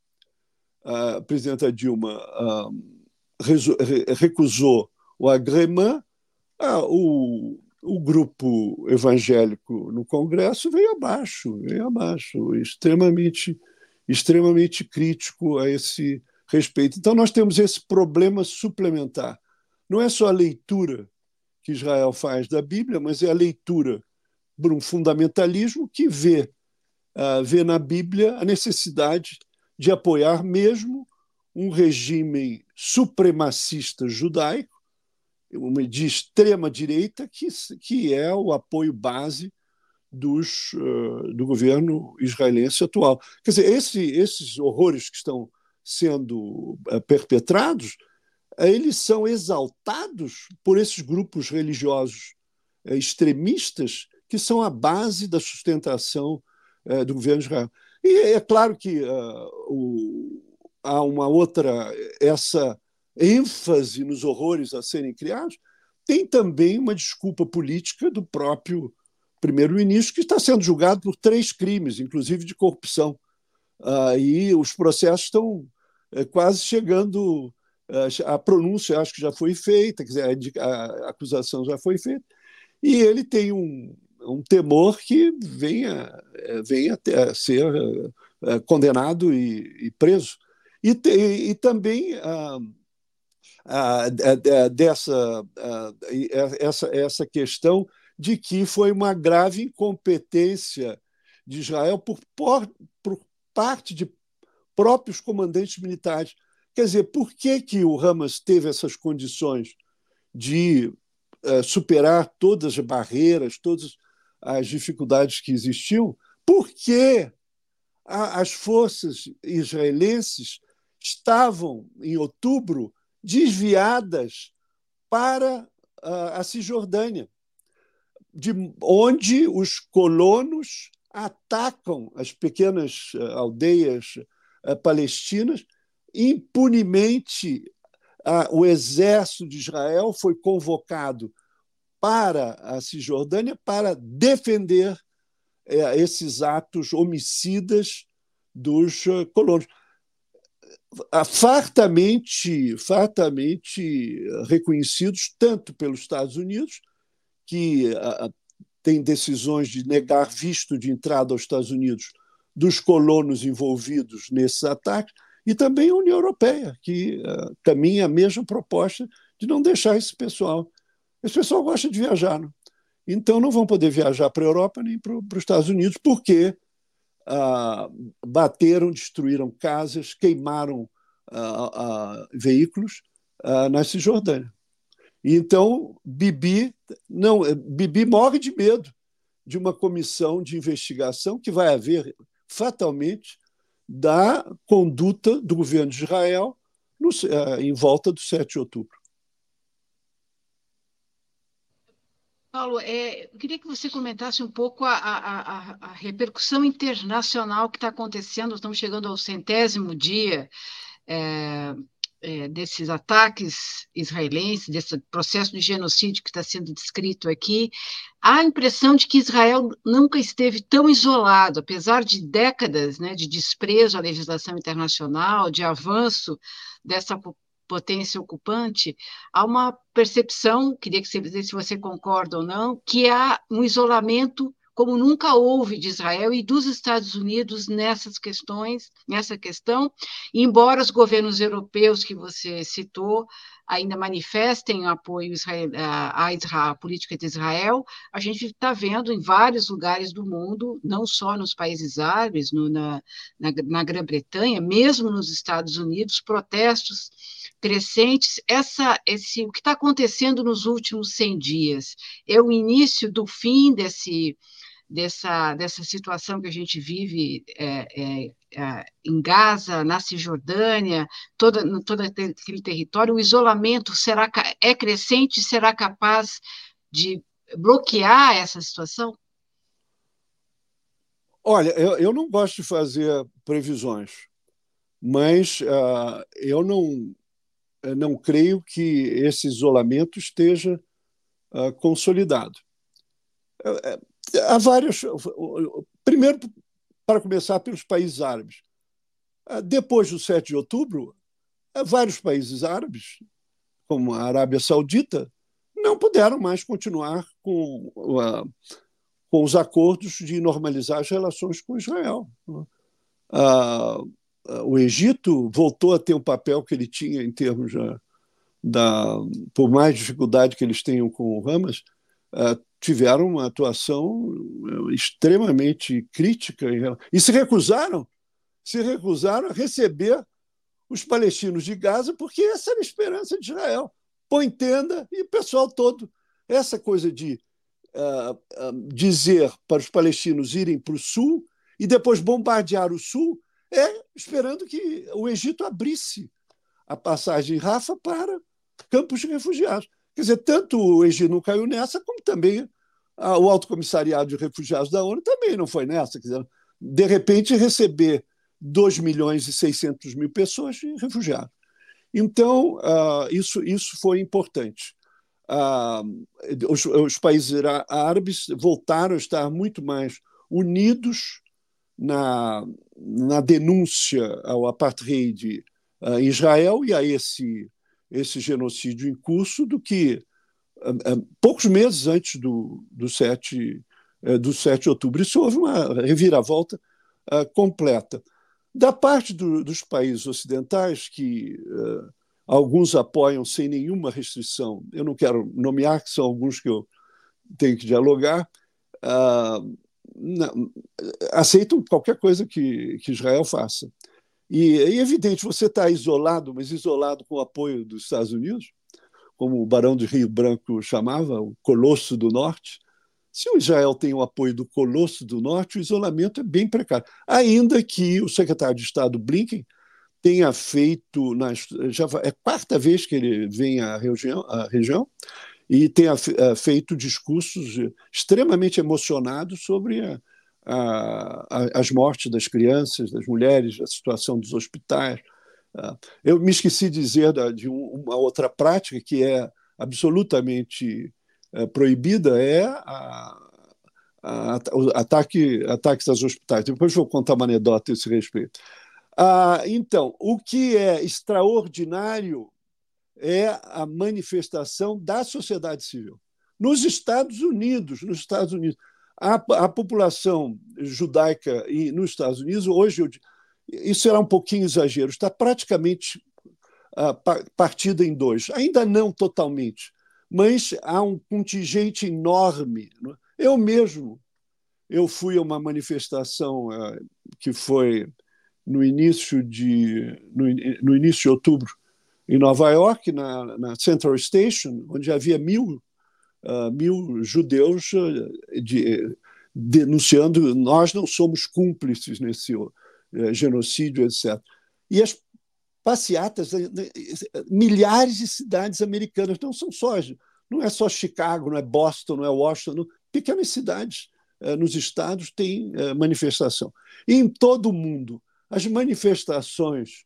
a presidenta Dilma recusou o agremã, o, o grupo evangélico no Congresso veio abaixo, veio abaixo, extremamente, extremamente crítico a esse respeito. Então, nós temos esse problema suplementar. Não é só a leitura que Israel faz da Bíblia, mas é a leitura por um fundamentalismo que vê, uh, vê na Bíblia a necessidade de apoiar mesmo um regime supremacista judaico, uma de extrema direita, que, que é o apoio base dos, uh, do governo israelense atual. Quer dizer, esse, esses horrores que estão sendo uh, perpetrados, eles são exaltados por esses grupos religiosos extremistas que são a base da sustentação do governo de Israel. E é claro que uh, o, há uma outra, essa ênfase nos horrores a serem criados, tem também uma desculpa política do próprio primeiro-ministro, que está sendo julgado por três crimes, inclusive de corrupção. Uh, e os processos estão uh, quase chegando. Uh, a pronúncia acho que já foi feita, quer dizer, a, acusação já foi feita, e ele tem um, um temor que venha, eh, venha a ser condenado e, e preso. E, e, e também ah, dessa essa, essa questão de que foi uma grave incompetência de Israel por, por, por parte de próprios comandantes militares. Quer dizer, por que, que o Hamas teve essas condições de uh, superar todas as barreiras, todas as dificuldades que existiam, porque as forças israelenses estavam, em outubro, desviadas para a Cisjordânia, de onde os colonos atacam as pequenas aldeias palestinas impunemente. O exército de Israel foi convocado para a Cisjordânia para defender esses atos homicidas dos colonos fartamente, fartamente reconhecidos tanto pelos Estados Unidos, que tem decisões de negar visto de entrada aos Estados Unidos dos colonos envolvidos nesses ataques, e também a União Europeia, que caminha a mesma proposta de não deixar esse pessoal. Esse pessoal gosta de viajar, não? então não vão poder viajar para a Europa nem para os Estados Unidos, porque ah, bateram, destruíram casas, queimaram ah, ah, veículos na Cisjordânia. Então, Bibi, não, Bibi morre de medo de uma comissão de investigação que vai haver fatalmente da conduta do governo de Israel no, em volta do 7 de outubro. Paulo, é, eu queria que você comentasse um pouco a, a, a, a repercussão internacional que está acontecendo. Estamos chegando ao centésimo dia é, é, desses ataques israelenses, desse processo de genocídio que está sendo descrito aqui. Há a impressão de que Israel nunca esteve tão isolado, apesar de décadas né, de desprezo à legislação internacional, de avanço dessa potência ocupante, há uma percepção, queria que você dissesse se você concorda ou não, que há um isolamento como nunca houve de Israel e dos Estados Unidos nessas questões, nessa questão, embora os governos europeus que você citou ainda manifestem apoio à, à política de Israel, a gente está vendo em vários lugares do mundo, não só nos países árabes, no, na, na, na Grã-Bretanha, mesmo nos Estados Unidos, protestos crescentes. Essa, esse, o que está acontecendo nos últimos 100 dias é o início do fim desse dessa, dessa situação que a gente vive é, é, é, em Gaza, na Cisjordânia, toda, todo aquele território, o isolamento será é crescente, será capaz de bloquear essa situação? Olha, eu, eu não gosto de fazer previsões, mas uh, eu não, não creio que esse isolamento esteja uh, consolidado. É, há vários. Primeiro, para começar, pelos países árabes. Ah, depois do 7 de outubro, vários países árabes, como a Arábia Saudita, não puderam mais continuar com, uh, com os acordos de normalizar as relações com Israel. Uh, o Egito voltou a ter um papel que ele tinha em termos da, da por mais dificuldade que eles tenham com o Hamas, uh, tiveram uma atuação eh, extremamente crítica e se recusaram, se recusaram a receber os palestinos de Gaza, porque essa era a esperança de Israel. Põe tenda e o pessoal todo. Essa coisa de uh, uh, dizer para os palestinos irem para o sul e depois bombardear o sul é esperando que o Egito abrisse a passagem Rafa para campos de refugiados. Quer dizer, tanto o Egito não caiu nessa, como também ah, o Alto Comissariado de Refugiados da ONU também não foi nessa. Quer dizer, de repente, receber 2 milhões e 600 mil pessoas de refugiados. Então, ah, isso, isso foi importante. Ah, os, os países árabes voltaram a estar muito mais unidos na, na denúncia ao apartheid em Israel e a esse, esse genocídio em curso do que poucos meses antes do, do, 7, é, do 7 de outubro. Isso houve uma reviravolta completa. Da parte do, dos países ocidentais, que alguns apoiam sem nenhuma restrição, eu não quero nomear, que são alguns que eu tenho que dialogar, uh, não, aceitam qualquer coisa que, que Israel faça. E é evidente, você está isolado, mas isolado com o apoio dos Estados Unidos, como o Barão de Rio Branco chamava, o Colosso do Norte. Se o Israel tem o apoio do Colosso do Norte, o isolamento é bem precário. Ainda que o secretário de Estado Blinken tenha feito, nas, já é a quarta vez que ele vem à região, à região e tenha feito discursos extremamente emocionados sobre a, a, as mortes das crianças, das mulheres, a situação dos hospitais. Eu me esqueci de dizer de uma outra prática que é absolutamente proibida, é a, a, ataque, ataques aos hospitais. Depois vou contar uma anedota a esse respeito. Ah, então, o que é extraordinário é a manifestação da sociedade civil. Nos Estados Unidos, nos Estados Unidos, a, a população judaica e nos Estados Unidos hoje eu, isso será um pouquinho exagero, está praticamente uh, partida em dois, ainda não totalmente, mas há um contingente enorme. É? Eu mesmo, eu fui a uma manifestação uh, que foi no início de no, no, início de outubro em Nova York, na, na Central Station, onde havia mil uh, mil judeus uh, de, denunciando nós não somos cúmplices nesse uh, genocídio, etc. E as passeatas, milhares de cidades americanas, não são só, não é só Chicago, não é Boston, não é Washington, pequenas cidades nos estados têm manifestação. E em todo o mundo, as manifestações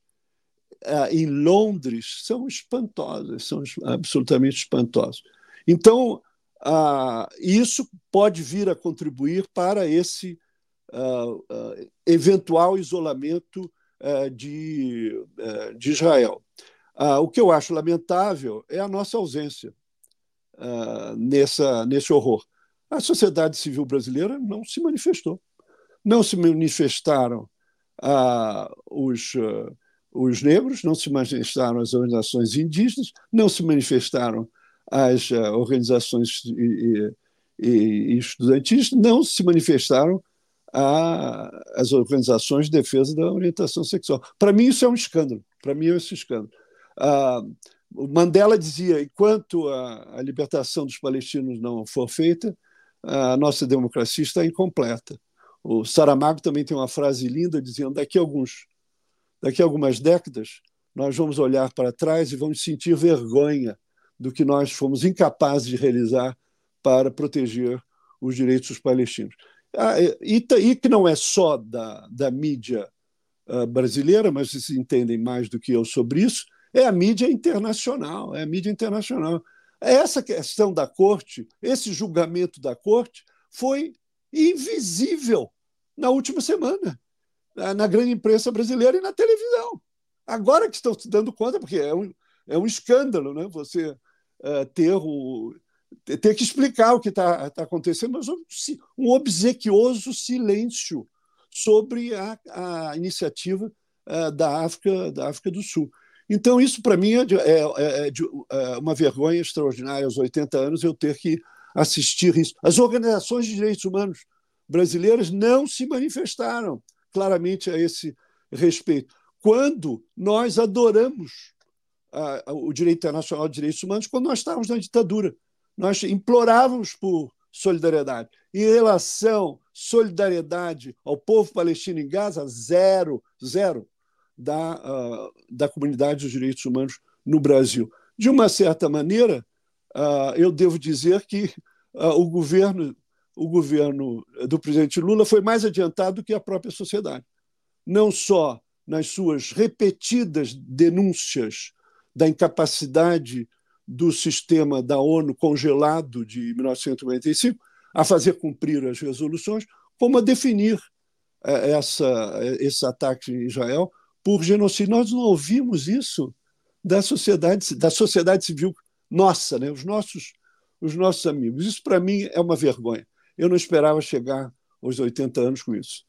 em Londres são espantosas, são absolutamente espantosas. Então, isso pode vir a contribuir para esse ah, ah, eventual isolamento de, de Israel. o que eu acho lamentável é a nossa ausência nessa, nesse horror. A sociedade civil brasileira não se manifestou. Não se manifestaram os, os negros, não se manifestaram as organizações indígenas, não se manifestaram as uh, organizações e, e, e, estudantis não se manifestaram as organizações de defesa da orientação sexual. Para mim, isso é um escândalo. Para mim, é esse escândalo. Uh, Mandela dizia: enquanto a, a, libertação dos palestinos não for feita, a nossa democracia está incompleta. O Saramago também tem uma frase linda dizendo: daqui a alguns, daqui a algumas décadas, nós vamos olhar para trás e vamos sentir vergonha do que nós fomos incapazes de realizar para proteger os direitos dos palestinos. Ah, e, e, que não é só da, da mídia uh, brasileira, mas vocês entendem mais do que eu sobre isso, é a mídia internacional, é a mídia internacional. Essa questão da corte, esse julgamento da corte, foi invisível na última semana, na grande imprensa brasileira e na televisão. Agora que estão se dando conta, porque é um, é um escândalo, né? Você uh, ter, o, ter que explicar o que está tá acontecendo, mas um, um obsequioso silêncio sobre a, a iniciativa uh, da, África, da África do Sul. Então, isso para mim é, de, é, é, é de, é, uma vergonha extraordinária aos 80 anos eu ter que assistir isso. As organizações de direitos humanos brasileiras não se manifestaram claramente a esse respeito. Quando nós adoramos a, o direito internacional de direitos humanos quando nós estávamos na ditadura. Nós implorávamos por solidariedade. Em relação solidariedade ao povo palestino em Gaza, zero, zero da, uh, da comunidade dos direitos humanos no Brasil. De uma certa maneira, uh, eu devo dizer que uh, o governo o governo do presidente Lula foi mais adiantado do que a própria sociedade. Não só nas suas repetidas denúncias da incapacidade do sistema da ONU congelado de 1995 a fazer cumprir as resoluções, como a definir eh, essa, esse ataque em Israel por genocídio. Nós não ouvimos isso da sociedade, da sociedade civil nossa, né? os, nossos, os nossos amigos. Isso, para mim, é uma vergonha. Eu não esperava chegar aos 80 anos com isso.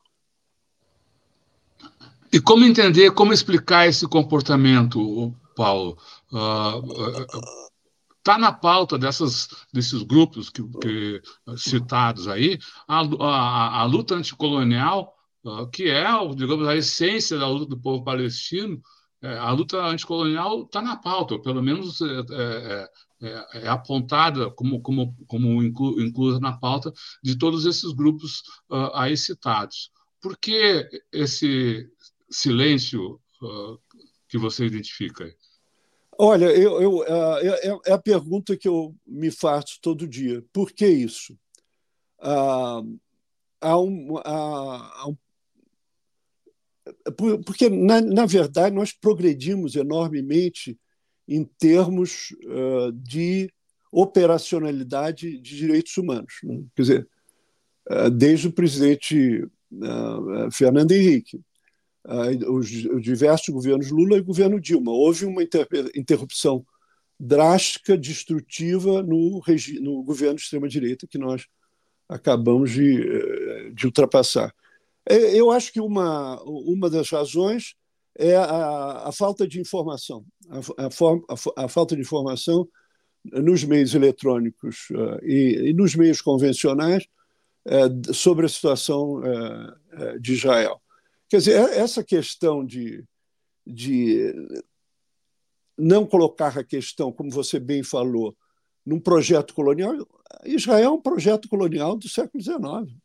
E como entender, como explicar esse comportamento, Paulo, está uh, uh, na pauta dessas, desses grupos que, que citados aí a, a, a luta anticolonial, uh, que é, digamos, a essência da luta do povo palestino. É, a luta anticolonial está na pauta, pelo menos é, é, é, é apontada como, como, como inclu, inclusa na pauta de todos esses grupos aí citados. Por que esse silêncio que você identifica? Olha, eu, eu, é, é, a pergunta que eu me faço todo dia. Por que isso? Há um, há, há um porque, na, na, verdade, nós progredimos enormemente em termos uh, de operacionalidade de direitos humanos. Né? Quer dizer, uh, desde o presidente uh, Fernando Henrique, os, os, diversos governos Lula e governo Dilma, houve uma interrupção drástica, destrutiva no, no governo de extrema-direita que nós acabamos de, de ultrapassar. Eu acho que uma, uma das razões é a, a falta de informação, a, a, a, falta de informação nos meios eletrônicos uh, e, e, nos meios convencionais uh, sobre a situação uh, de Israel. Quer dizer, essa questão de, de não colocar a questão, como você bem falou, num projeto colonial, Israel é um projeto colonial do século XIX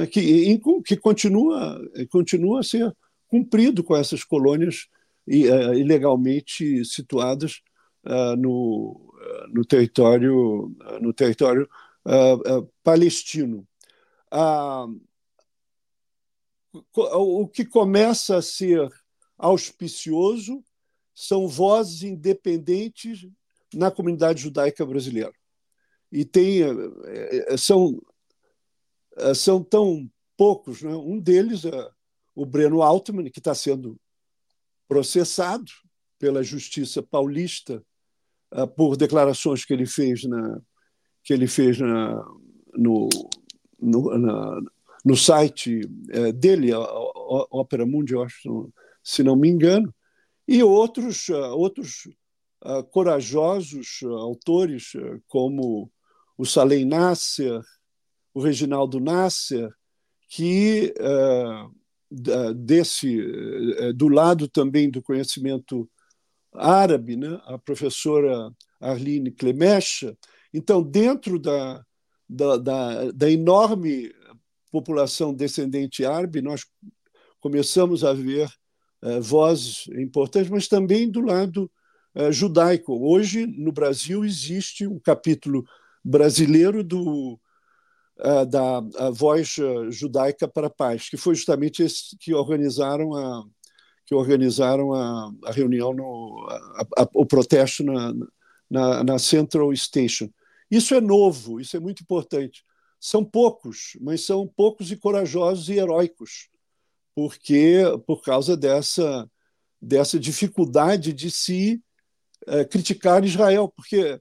é? que, que continua, continua a ser cumprido com essas colônias uh, ilegalmente situadas uh, no, uh, no território, no território palestino. o que começa a ser auspicioso são vozes independentes na comunidade judaica brasileira. E tem, são eh, são tão poucos. Né? Um deles o Breno Altman, que está sendo processado pela Justiça Paulista uh, por declarações que ele fez na que ele fez na, no, no, na, no site uh, dele, a, a Ópera Mundi, acho, se não me engano, e outros uh, outros corajosos autores como o Salem Nasser, o Reginaldo Nasser, que uh, desse uh, do lado também do conhecimento árabe, né, a professora Arline Clemecha. Então, dentro da, da, da, da enorme população descendente árabe, nós começamos a ver uh, vozes importantes, mas também do lado judaico. Hoje, no Brasil, existe um capítulo brasileiro do da Voz Judaica para a Paz, que foi justamente esse que organizaram a, que organizaram a, a reunião, no, a, a, o protesto na, na, na, Central Station. Isso é novo, isso é muito importante. São poucos, mas são poucos e corajosos e heróicos, porque por causa dessa, dessa dificuldade de se é, criticar Israel, porque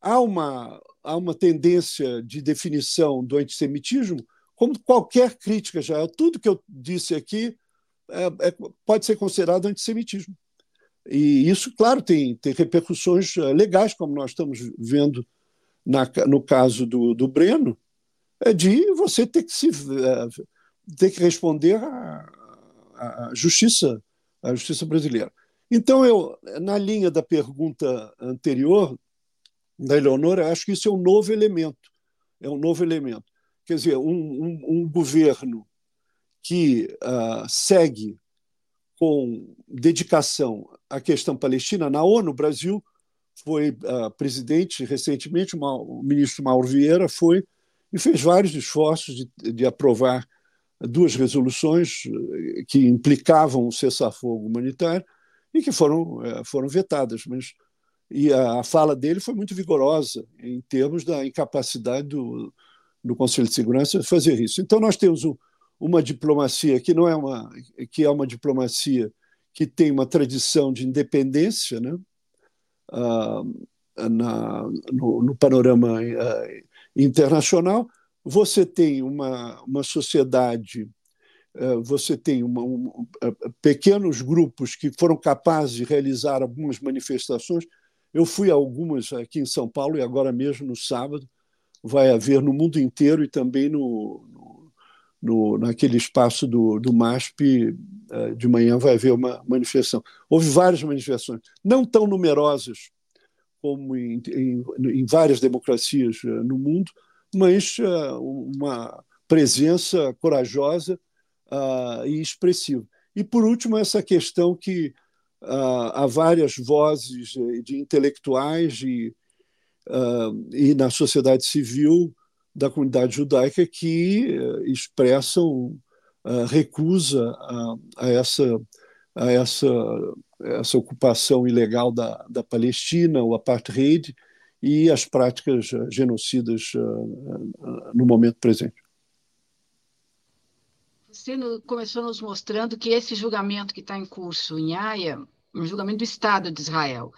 há uma, há uma tendência de definição do antissemitismo como qualquer crítica já. Tudo que eu disse aqui é, é, pode ser considerado antissemitismo. E isso, claro, tem, tem repercussões eh, legais, como nós estamos vendo na, no caso do, do Breno, é de você ter que, se, é, ter que responder à, à justiça, à justiça brasileira. Então, eu, na linha da pergunta anterior, da Eleonora, acho que isso é um novo elemento. É um novo elemento. Quer dizer, um, um, um governo que uh, segue com dedicação à questão palestina, na ONU, o Brasil foi uh, presidente recentemente, o ministro Mauro Vieira foi e fez vários esforços de, de aprovar duas resoluções eh, que implicavam o cessar-fogo humanitário e que foram, eh, foram vetadas, mas e a fala dele foi muito vigorosa em termos da incapacidade do, do Conselho de Segurança de fazer isso. Então nós temos um, uma diplomacia que não é uma que é uma diplomacia que tem uma tradição de independência, né? Ah, na, no, no, panorama ah, internacional. Você tem uma, uma sociedade, ah, você tem uma, um, pequenos grupos que foram capazes de realizar algumas manifestações eu fui a algumas aqui em São Paulo e agora mesmo no sábado vai haver no mundo inteiro e também no, no, naquele espaço do, do MASP eh, de manhã vai haver uma manifestação. Houve várias manifestações, não tão numerosas como em, em, em várias democracias eh, no mundo, mas eh, uma presença corajosa uh, e expressiva. E, por último, essa questão que há várias vozes de intelectuais e, e na sociedade civil da comunidade judaica que expressam recusa a, a essa a essa essa ocupação ilegal da, da Palestina, o apartheid e as práticas genocidas no momento presente. Você começou nos mostrando que esse julgamento que está em curso em Haia, um julgamento do Estado de Israel,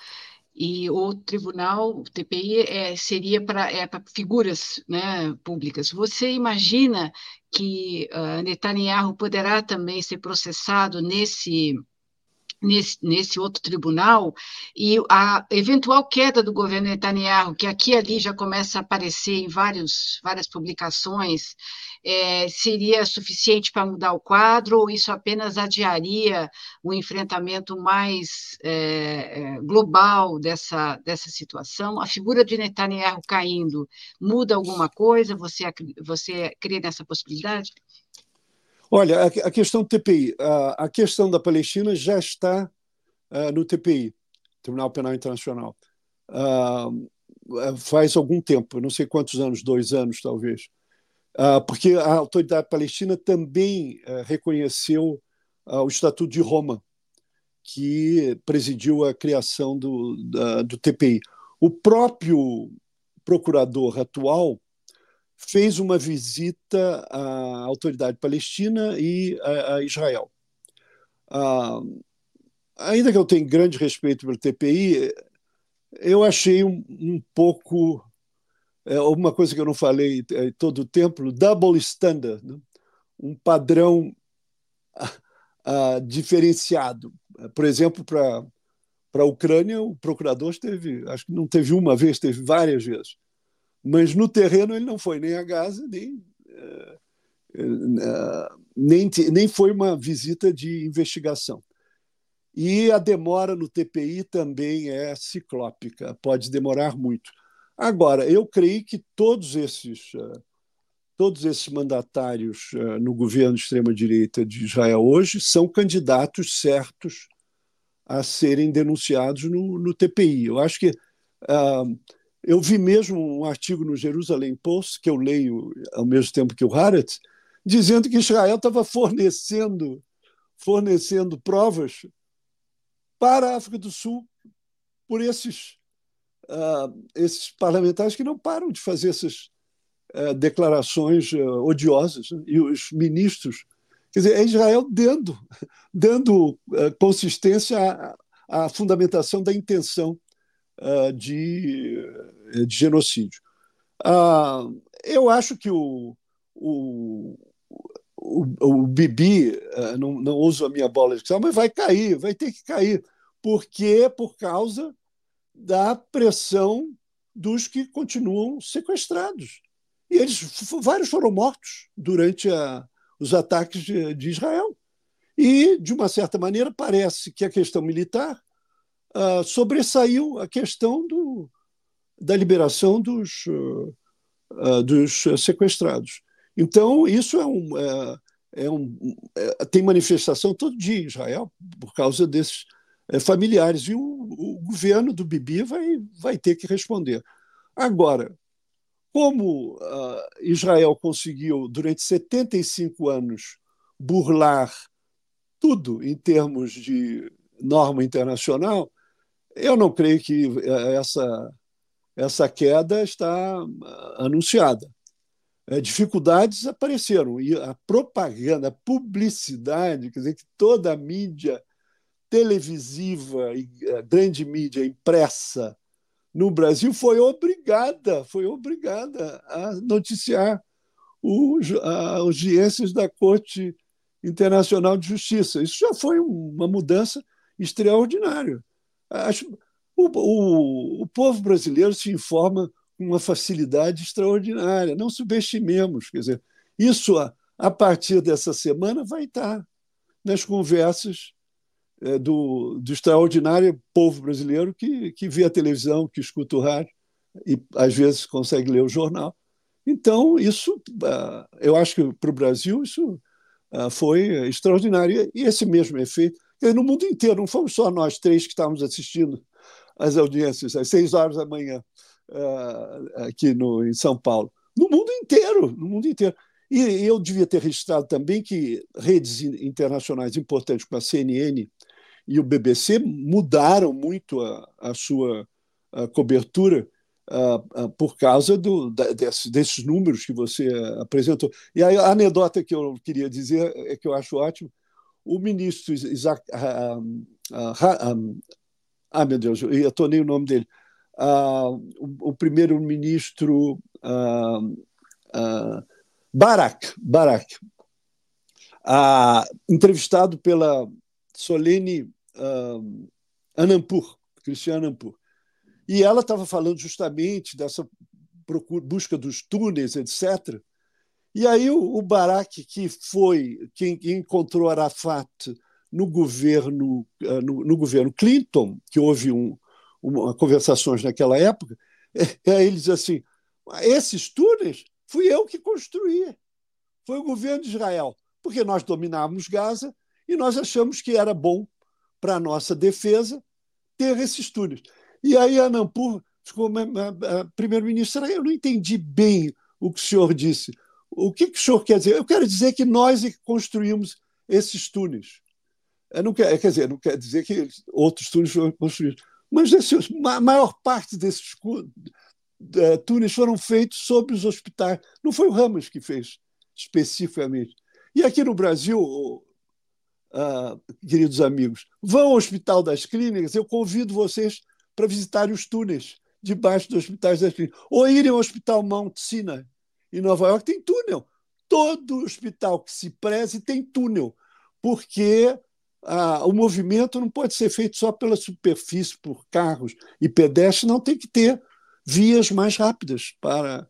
e o tribunal, o TPI, é, seria para é, figuras né, públicas. Você imagina que uh, Netanyahu poderá também ser processado nesse nesse, nesse outro tribunal, e a eventual queda do governo Netanyahu, que aqui e ali já começa a aparecer em vários, várias publicações, é, seria suficiente para mudar o quadro, ou isso apenas adiaria o enfrentamento mais é, é global dessa, dessa situação? A figura de Netanyahu caindo muda alguma coisa? Você, você crê nessa possibilidade? Olha, a, questão do TPI, a, questão da Palestina já está uh, no TPI, Tribunal Penal Internacional. Uh, faz algum tempo, não sei quantos anos, dois anos talvez, uh, porque a autoridade palestina também reconheceu o Estatuto de Roma, que presidiu a criação do, do TPI. O próprio procurador atual fez uma visita à autoridade palestina e a, a Israel. Ah, ainda que eu tenha grande respeito pelo TPI, eu achei um, um pouco é, uma coisa que eu não falei é, todo o tempo, double standard, né? um padrão ah, diferenciado. Por exemplo, para para a Ucrânia, o procurador esteve, acho que não teve uma vez, teve várias vezes. Mas no terreno ele não foi nem a Gaza, nem, eh, eh, nem, nem foi uma visita de investigação. E a demora no TPI também é ciclópica, pode demorar muito. Agora, eu creio que todos esses, eh, todos esses mandatários no governo de extrema-direita de Israel hoje são candidatos certos a serem denunciados no, no TPI. Eu acho que uh, eu vi mesmo um artigo no Jerusalem Post, que eu leio ao mesmo tempo que o Haaretz, dizendo que Israel estava fornecendo, fornecendo provas para a África do Sul por esses, uh, esses parlamentares que não param de fazer essas uh, declarações uh, odiosas. Né? E os ministros. Quer dizer, é Israel dando, dando consistência à, à fundamentação da intenção uh, de, de, genocídio. Uh, eu acho que o, o, o, o Bibi, uh, não, não uso a minha bola de cristal, mas vai cair, vai ter que cair. Por quê? Por causa da pressão dos que continuam sequestrados. E eles, vários foram mortos durante a, os ataques de, de Israel. E, de uma certa maneira, parece que a questão militar uh, sobressaiu a questão do, da liberação dos, uh, dos sequestrados. Então, isso é um, é, é um, é, tem manifestação todo dia em Israel por causa desses é, familiares, e o, o, governo do Bibi vai, vai ter que responder. Agora, como uh, Israel conseguiu, durante 75 anos, burlar tudo em termos de norma internacional, eu não creio que eh, essa, essa queda está ah, anunciada. É, dificuldades apareceram e a propaganda, a publicidade, quer dizer, que toda a mídia televisiva e a grande mídia impressa no Brasil foi obrigada, foi obrigada a noticiar os, as audiências da Corte Internacional de Justiça. Isso já foi uma mudança extraordinária. Acho, o, o, o povo brasileiro se informa com uma facilidade extraordinária. Não subestimemos. Quer dizer, isso, a, a partir dessa semana, vai estar nas conversas é, do, do extraordinário povo brasileiro que, que vê a televisão, que escuta o rádio e, às vezes, consegue ler o jornal. Então, isso, ah, eu acho que para o Brasil, isso ah, foi extraordinário. E esse mesmo efeito no mundo inteiro, não fomos só nós três que estávamos assistindo as audiências às seis horas da manhã uh, aqui no, em São Paulo. No mundo inteiro, no mundo inteiro. E eu devia ter registrado também que redes internacionais importantes como a CNN e o BBC mudaram muito a, a sua a cobertura uh, uh, por causa do, da, desse, desses números que você apresentou. E a anedota que eu queria dizer é que eu acho ótimo. O ministro Isaac, uh, ah, meu Deus, eu atonei o nome dele. o, o primeiro-ministro Barak, Barak, entrevistado pela Solene uh, Anampur, Cristiana Anampur. E ela estava falando justamente dessa procura, busca dos túneis, etc. E aí o, o Barak, que foi quem encontrou Arafat no governo, uh, no, no, governo Clinton, que houve um, uma, conversações naquela época, é, ele diz assim: esses túneis fui eu que construí, foi o governo de Israel, porque nós dominávamos Gaza e nós achamos que era bom para a nossa defesa ter esses túneis. E aí a Nampur ficou primeiro-ministro, eu não entendi bem o que o senhor disse. O que, que o senhor quer dizer? Eu quero dizer que nós é construímos esses túneis. Eu não quer, quer dizer, não quer dizer que outros túneis foram construídos, mas esses, a maior parte desses túneis foram feitos sobre os hospitais. Não foi o Ramos que fez especificamente. E aqui no Brasil, queridos amigos, vão ao Hospital das Clínicas, eu convido vocês para visitarem os túneis debaixo dos hospitais das clínicas. Ou irem ao Hospital Mount Sinai, em Nova York, tem túnel. Todo hospital que se preze tem túnel, porque ah, o movimento não pode ser feito só pela superfície, por carros e pedestres, não tem que ter vias mais rápidas para.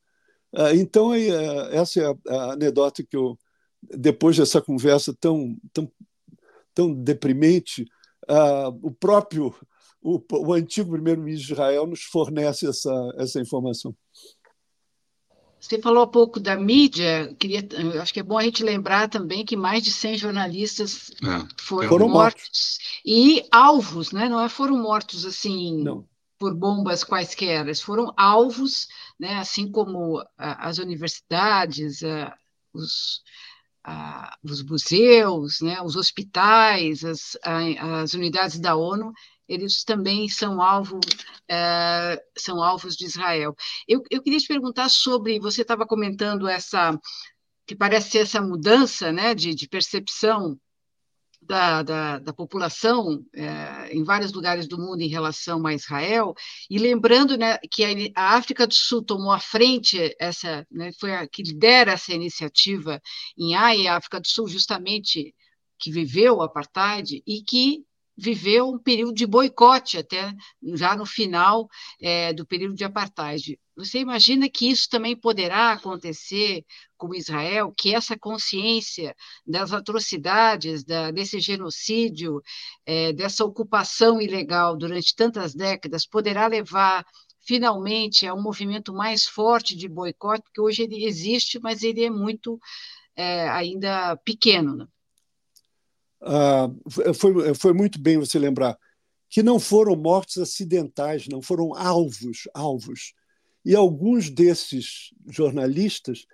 Ah, então, é, essa é a, anedota que eu, depois dessa conversa tão, tão tão deprimente, uh, o próprio, o, o antigo primeiro-ministro de Israel nos fornece essa, essa informação. Você falou há pouco da mídia, queria, acho que é bom a gente lembrar também que mais de 100 jornalistas é, foram, foram, mortos. mortos. E alvos, né? não é foram mortos assim não. por bombas quaisquer, eles foram alvos, né? assim como as universidades, os, a, os museus, né, os hospitais, as, as unidades da ONU, eles também são alvo é, são alvos de Israel. Eu, eu queria te perguntar sobre você estava comentando essa que parece ser essa mudança, né, de, de percepção da, da, da população é, em vários lugares do mundo em relação a Israel, e lembrando né, que a, África do Sul tomou à frente, essa, né, foi a que lidera essa iniciativa em Haia, a África do Sul, justamente que viveu o apartheid e que viveu um período de boicote até já no final é, do período de apartheid. Você imagina que isso também poderá acontecer com Israel, que essa consciência das atrocidades, da, desse genocídio, é, dessa ocupação ilegal durante tantas décadas, poderá levar finalmente a um movimento mais forte de boicote, que hoje ele existe, mas ele é muito é, ainda pequeno. Né? Ah, foi, foi muito bem você lembrar que não foram mortes acidentais, não foram alvos, alvos. E alguns desses jornalistas,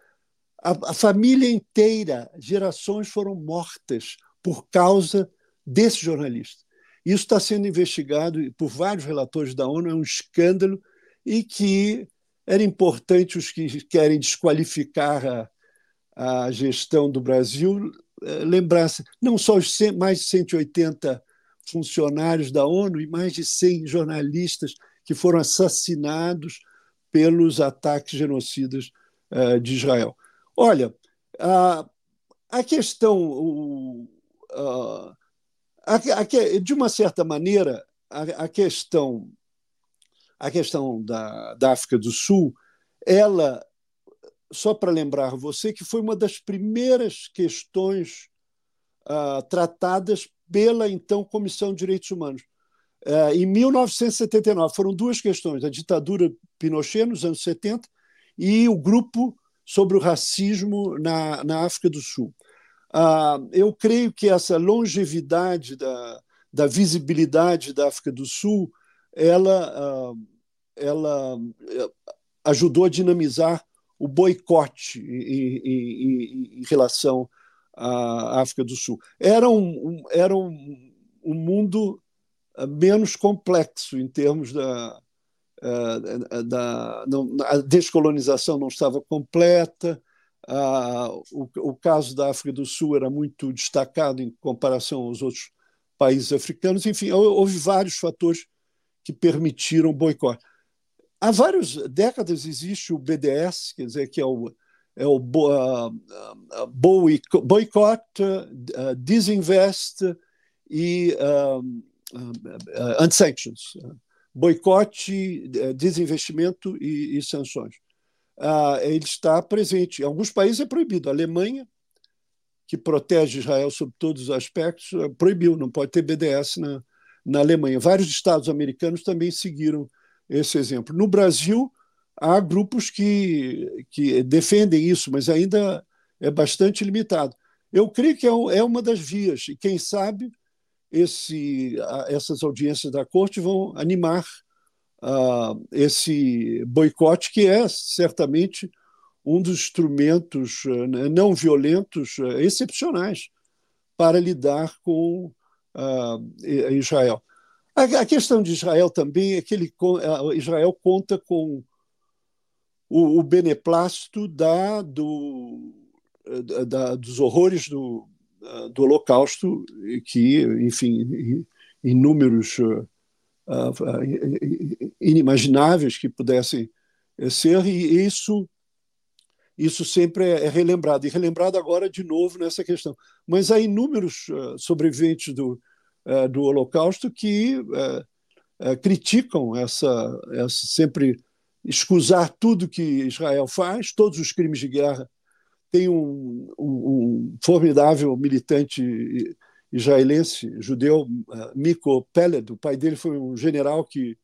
a, a família inteira, gerações foram mortas por causa desse jornalista. Isso está sendo investigado por vários relatores da ONU, é um escândalo e que era importante os que querem desqualificar a, a gestão do Brasil eh, lembrar-se não só os mais de 180 funcionários da ONU e mais de 100 jornalistas que foram assassinados pelos ataques genocidas eh, de Israel. Olha, a, a questão, a, a, de uma certa maneira, a, questão, a questão da, da África do Sul, ela só para lembrar você que foi uma das primeiras questões uh, tratadas pela então Comissão de Direitos Humanos. Uh, em 1979, foram duas questões: a ditadura Pinochet, nos anos 70, e o grupo sobre o racismo na, na África do Sul. Uh, eu creio que essa longevidade da, da visibilidade da África do Sul, ela, ah, ela eh, ajudou a dinamizar o boicote em, em, em, relação à África do Sul. Era um, era um, um mundo ah, menos complexo em termos da, ah, da não, a descolonização não estava completa, o, o caso da África do Sul era muito destacado em comparação aos outros países africanos. Enfim, houve vários fatores que permitiram boicote. Há várias décadas existe o BDS, quer dizer, que é o, é o uh, uh, boycott, uh, disinvest e anti-sanctions. Boicote, desinvestimento e, e sanções. ele está presente. Em alguns países é proibido. A Alemanha, que protege Israel sob todos os aspectos, proibiu, não pode ter BDS na, na Alemanha. Vários estados americanos também seguiram esse exemplo. No Brasil, há grupos que, que defendem isso, mas ainda é bastante limitado. Eu creio que é, é uma das vias, e quem sabe esse, essas audiências da corte vão animar uh, esse boicote, que é certamente um dos instrumentos uh, não violentos uh, excepcionais para lidar com Israel. A, questão de Israel também é que ele, Israel conta com o, o beneplácito da, do, da, dos horrores do, do Holocausto, que, enfim, inúmeros uh, uh, inimagináveis que pudessem ser, e isso isso sempre é, é relembrado, e relembrado agora de novo nessa questão. Mas há inúmeros uh, sobreviventes do, do Holocausto que é, é, criticam essa, essa sempre escusar tudo que Israel faz, todos os crimes de guerra. Tem um, um, um formidável militante israelense, judeu, Miko Peled, o pai dele foi um general que,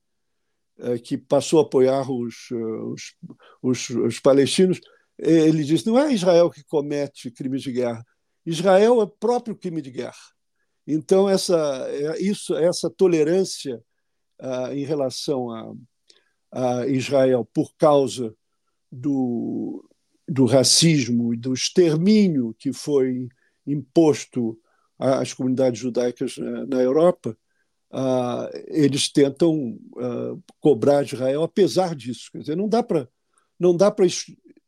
que passou a apoiar os, os, os, os palestinos. Ele diz: não é Israel que comete crimes de guerra, Israel é próprio crime de guerra. Então, essa, é, isso, essa tolerância uh, em relação a, a, Israel por causa do, do racismo e do extermínio que foi imposto às comunidades judaicas na, na Europa, uh, eles tentam uh, cobrar Israel apesar disso. Quer dizer, não dá para não dá para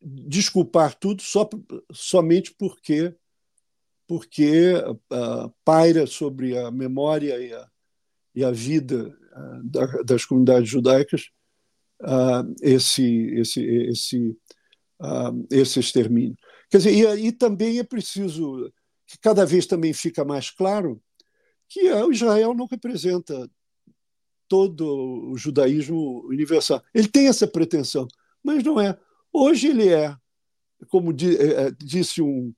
desculpar tudo só somente porque porque uh, paira sobre a memória e a, e a vida uh, da, das comunidades judaicas uh, esse, esse, esse, esse extermínio. Quer dizer, e, e também é preciso que cada vez também fica mais claro que o Israel não representa todo o judaísmo universal. Ele tem essa pretensão, mas não é. Hoje ele é, como eh, eh, disse um,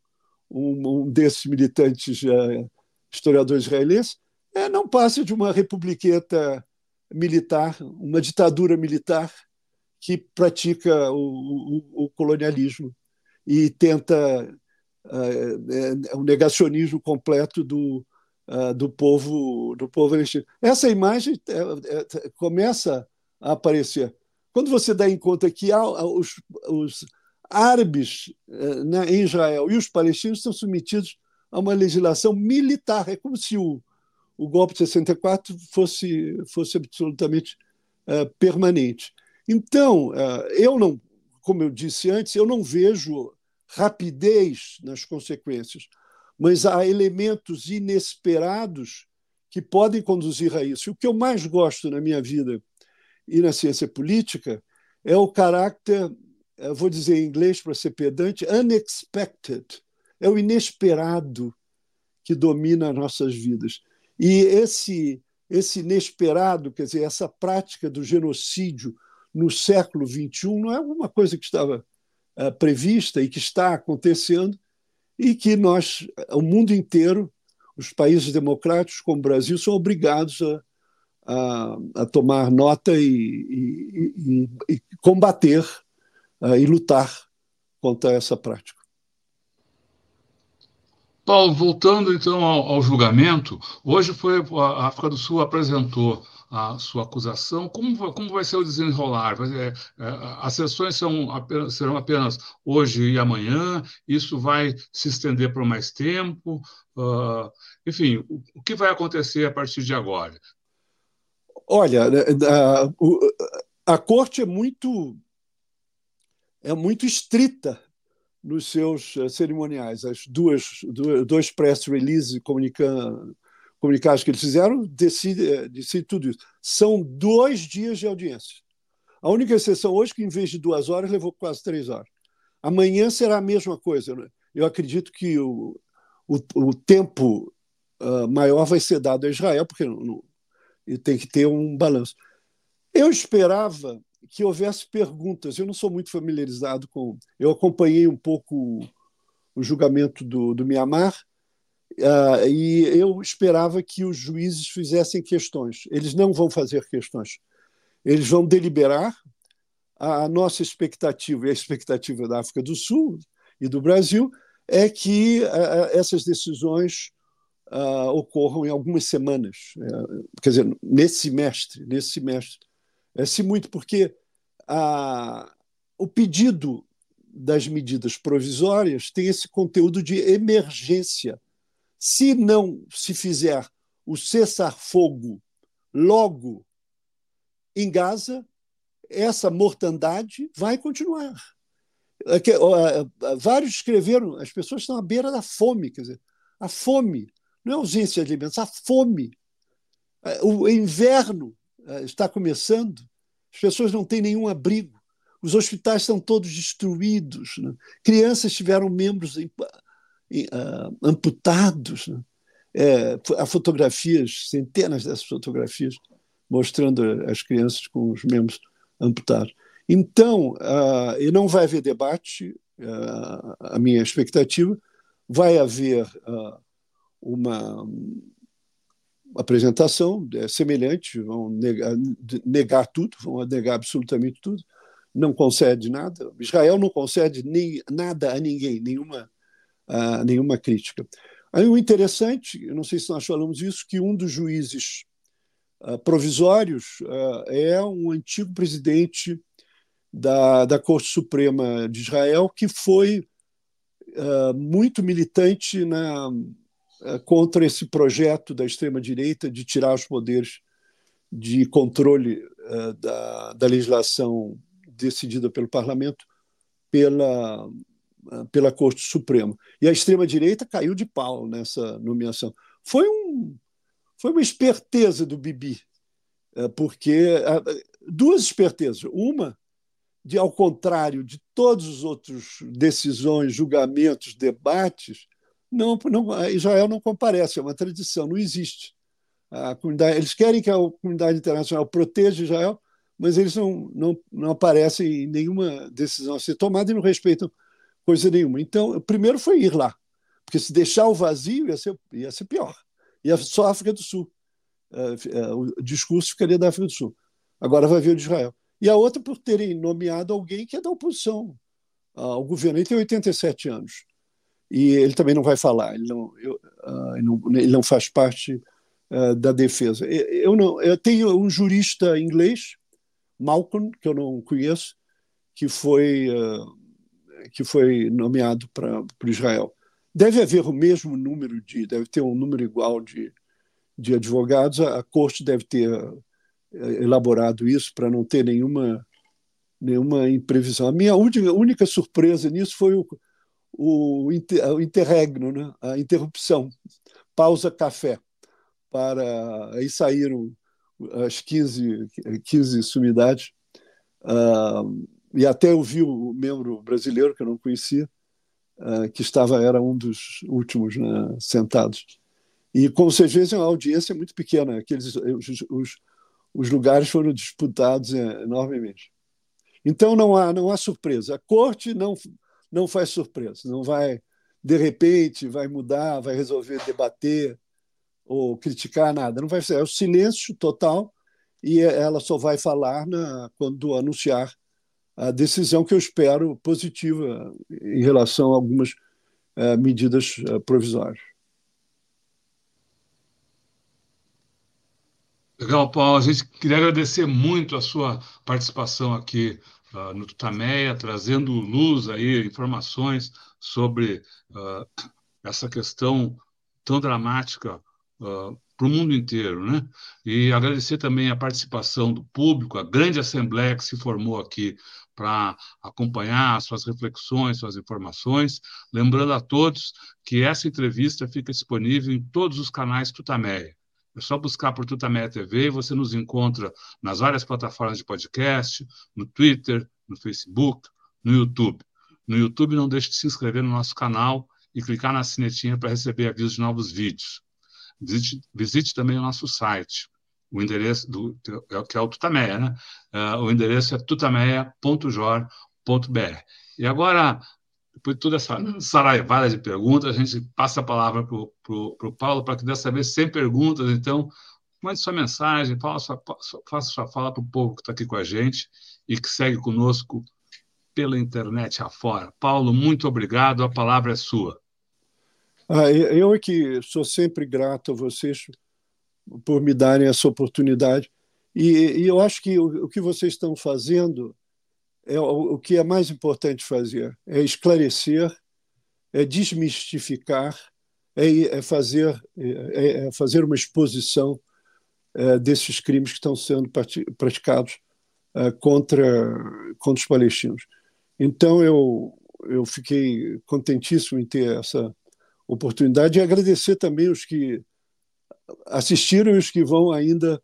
um, um desses militantes uh, historiadores israelenses, é, não passa de uma republiqueta militar, uma ditadura militar que pratica o, o, o colonialismo e tenta uh, é, um negacionismo completo do, uh, do povo do povo palestino. Essa imagem começa a aparecer quando você dá em conta que há, os, os árabes eh, né, em Israel e os palestinos estão submetidos a uma legislação militar. É como se o, o golpe de 64 fosse, fosse absolutamente uh, permanente. Então, uh, eu não, como eu disse antes, eu não vejo rapidez nas consequências, mas há elementos inesperados que podem conduzir a isso. E o que eu mais gosto na minha vida e na ciência política é o caráter vou dizer em inglês para ser pedante, unexpected. É o inesperado que domina as nossas vidas. E esse, esse inesperado, quer dizer, essa prática do genocídio no século XXI não é uma coisa que estava uh, prevista e que está acontecendo e que nós, o mundo inteiro, os países democráticos como o Brasil, são obrigados a, a, a tomar nota e, e, e, e combater uh, e lutar contra essa prática. Paulo, voltando então ao, ao, julgamento, hoje foi a África do Sul apresentou a sua acusação. Como, como vai ser o desenrolar? é, as sessões são apenas, serão apenas hoje e amanhã? Isso vai se estender por mais tempo? Uh, enfim, o, o que vai acontecer a partir de agora? Olha, a, a corte é muito é muito estrita nos seus eh, cerimoniais. As duas, dois press releases comunicados que eles fizeram decide, eh, decide tudo isso. São dois dias de audiência. A única exceção hoje que, em vez de duas horas, levou quase três horas. Amanhã será a mesma coisa. Né? Eu acredito que o, o, o tempo uh, maior vai ser dado a Israel, porque não, não, tem que ter um balanço. Eu esperava que houvesse perguntas. Eu não sou muito familiarizado com. Eu acompanhei um pouco o julgamento do, do Mianmar uh, e eu esperava que os juízes fizessem questões. Eles não vão fazer questões. Eles vão deliberar. A nossa expectativa e a expectativa da África do Sul e do Brasil é que uh, essas decisões uh, ocorram em algumas semanas, uh, quer dizer, nesse semestre, nesse semestre. É, se muito porque a, o pedido das medidas provisórias tem esse conteúdo de emergência. Se não se fizer o cessar-fogo logo em Gaza, essa mortandade vai continuar. É é, vários escreveram, as pessoas estão à beira da fome, quer dizer, a fome, não é ausência de alimentos, a fome. É, o inverno está começando, as pessoas não têm nenhum abrigo. Os hospitais estão todos destruídos. Né? Crianças tiveram membros uh, amputados. Né? É, há fotografias, centenas dessas fotografias, mostrando as crianças com os membros amputados. Então, uh, e não vai haver debate, uh, a minha expectativa, vai haver uh, uma apresentação é semelhante, vão negar, negar tudo, vão negar absolutamente tudo, não concede nada. Israel não concede nem, nada a ninguém, nenhuma, uh, nenhuma crítica. Aí o interessante, eu não sei se nós falamos isso, que um dos juízes uh, provisórios uh, é um antigo presidente da, da Corte Suprema de Israel que foi muito militante na contra esse projeto da extrema-direita de tirar os poderes de controle uh, da, da, legislação decidida pelo parlamento pela, uh, pela Corte Suprema. E a extrema-direita caiu de pau nessa nomeação. Foi, um, foi uma esperteza do Bibi, porque duas espertezas. Uma, de ao contrário de todos os outros decisões, julgamentos, debates, não, não, Israel não comparece, é uma tradição, não existe. A comunidade, eles querem que a comunidade internacional proteja Israel, mas eles não, não, não aparecem em nenhuma decisão a ser tomada e não respeitam coisa nenhuma. Então, o primeiro foi ir lá, porque se deixar o vazio ia ser, ia ser pior. Ia só a África do Sul. É, é, o discurso ficaria da África do Sul. Agora vai vir o de Israel. E a outra por terem nomeado alguém que é da oposição ao governo. Ele tem 87 anos e ele também não vai falar, ele não, eu, uh, ele não, ele não faz parte uh, da defesa. Eu, não, eu tenho um jurista inglês, Malcolm, que eu não conheço, que foi, uh, que foi nomeado para Israel. Deve haver o mesmo número de, deve ter um número igual de, de advogados, a, a corte deve ter elaborado isso para não ter nenhuma nenhuma imprevisão. A minha única, única surpresa nisso foi o, o, interregno, né? a interrupção, pausa café, para aí saíram as 15, 15 sumidades, uh, e até eu vi o membro brasileiro, que eu não conhecia, uh, que estava, era um dos últimos né, sentados. E, como vocês veem, a audiência é muito pequena, aqueles, os, os, os lugares foram disputados enormemente. Então, não há, não há surpresa. A corte não não faz surpresa, não vai, de repente, vai mudar, vai resolver debater ou criticar nada. Não vai ser. É o silêncio total e ela só vai falar na, quando anunciar a decisão que eu espero positiva em relação a algumas medidas provisórias. Legal, Paulo. A gente queria agradecer muito a sua participação aqui uh, no Tutameia, trazendo luz aí, informações sobre uh, essa questão tão dramática uh, para o mundo inteiro, né? E agradecer também a participação do público, a grande assembleia que se formou aqui para acompanhar suas reflexões, suas informações. Lembrando a todos que essa entrevista fica disponível em todos os canais Tutameia. É só buscar por Tutameia TV e você nos encontra nas várias plataformas de podcast, no Twitter, no Facebook, no YouTube. No YouTube, não deixe de se inscrever no nosso canal e clicar na sinetinha para receber avisos de novos vídeos. Visite, visite também o nosso site. O endereço do que é o Tutameia, né? Uh, o endereço é tutameia.jor.br. E agora depois de toda essa uhum. saraivada de perguntas, a gente passa a palavra para o Paulo, para que dessa vez sem perguntas, então, mande sua mensagem, faça, faça sua fala para o povo que está aqui com a gente e que segue conosco pela internet afora. Paulo, muito obrigado, a palavra é sua. Ah, eu é que sou sempre grato a vocês por me darem essa oportunidade. E, e eu acho que o, o que vocês estão fazendo é o, que é mais importante fazer é esclarecer, é desmistificar, é, é fazer é, é, fazer uma exposição é, desses crimes que estão sendo praticados é, contra contra os palestinos. Então eu eu fiquei contentíssimo em ter essa oportunidade e agradecer também os que assistiram e os que vão ainda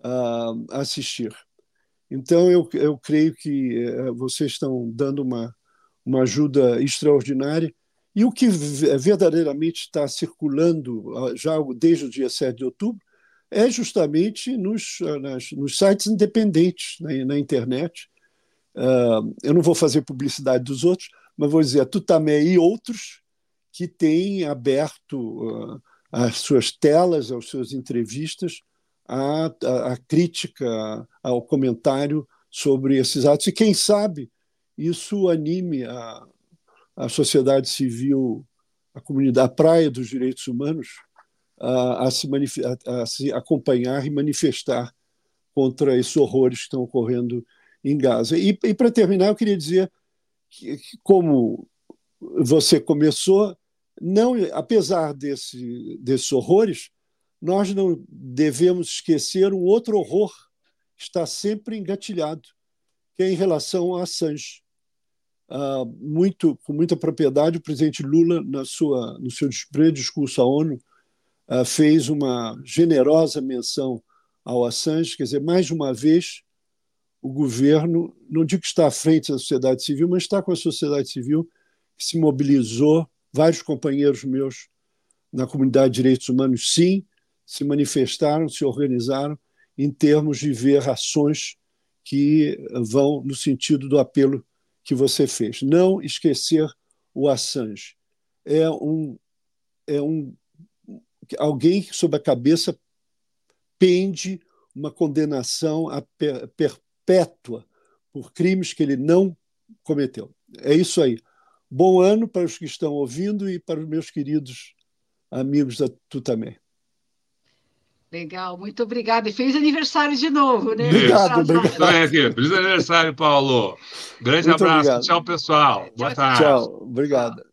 uh, assistir. Então, eu, eu creio que eh, vocês estão dando uma, uma ajuda extraordinária. E o que verdadeiramente está circulando ah, já desde o dia 7 de outubro é justamente nos, ah, nas, nos sites independentes na, na internet. Uh, eu não vou fazer publicidade dos outros, mas vou dizer a Tutamé e outros que têm aberto uh, as suas telas, as suas entrevistas a crítica, ao comentário sobre esses atos. E quem sabe isso anime a, a sociedade civil, a comunidade, a praia dos direitos humanos, a, a, se, a, a se acompanhar e manifestar contra esses horrores que estão ocorrendo em Gaza. E, e para terminar, eu queria dizer que, que, como você começou, não, apesar desse, desses horrores, nós não devemos esquecer um outro horror que está sempre engatilhado, que é em relação a Assange. Uh, muito, com muita propriedade, o presidente Lula, na sua, no seu discurso à ONU, uh, fez uma generosa menção ao Assange, quer dizer, mais uma vez, o governo, não digo que está à frente da sociedade civil, mas está com a sociedade civil que se mobilizou, vários companheiros meus na comunidade de direitos humanos, sim, se manifestaram, se organizaram em termos de ver ações que vão no sentido do apelo que você fez. Não esquecer o Assange. É um, é um alguém sob a cabeça pende uma condenação perpétua por crimes que ele não cometeu. É isso aí. Bom ano para os que estão ouvindo e para os meus queridos amigos da Tu também. Legal, muito obrigada. E feliz aniversário de novo, né? Obrigado, obrigado. Aqui. Feliz aniversário, Paulo. Grande muito abraço. Obrigado. Tchau, pessoal. Boa tarde. Tchau, obrigado.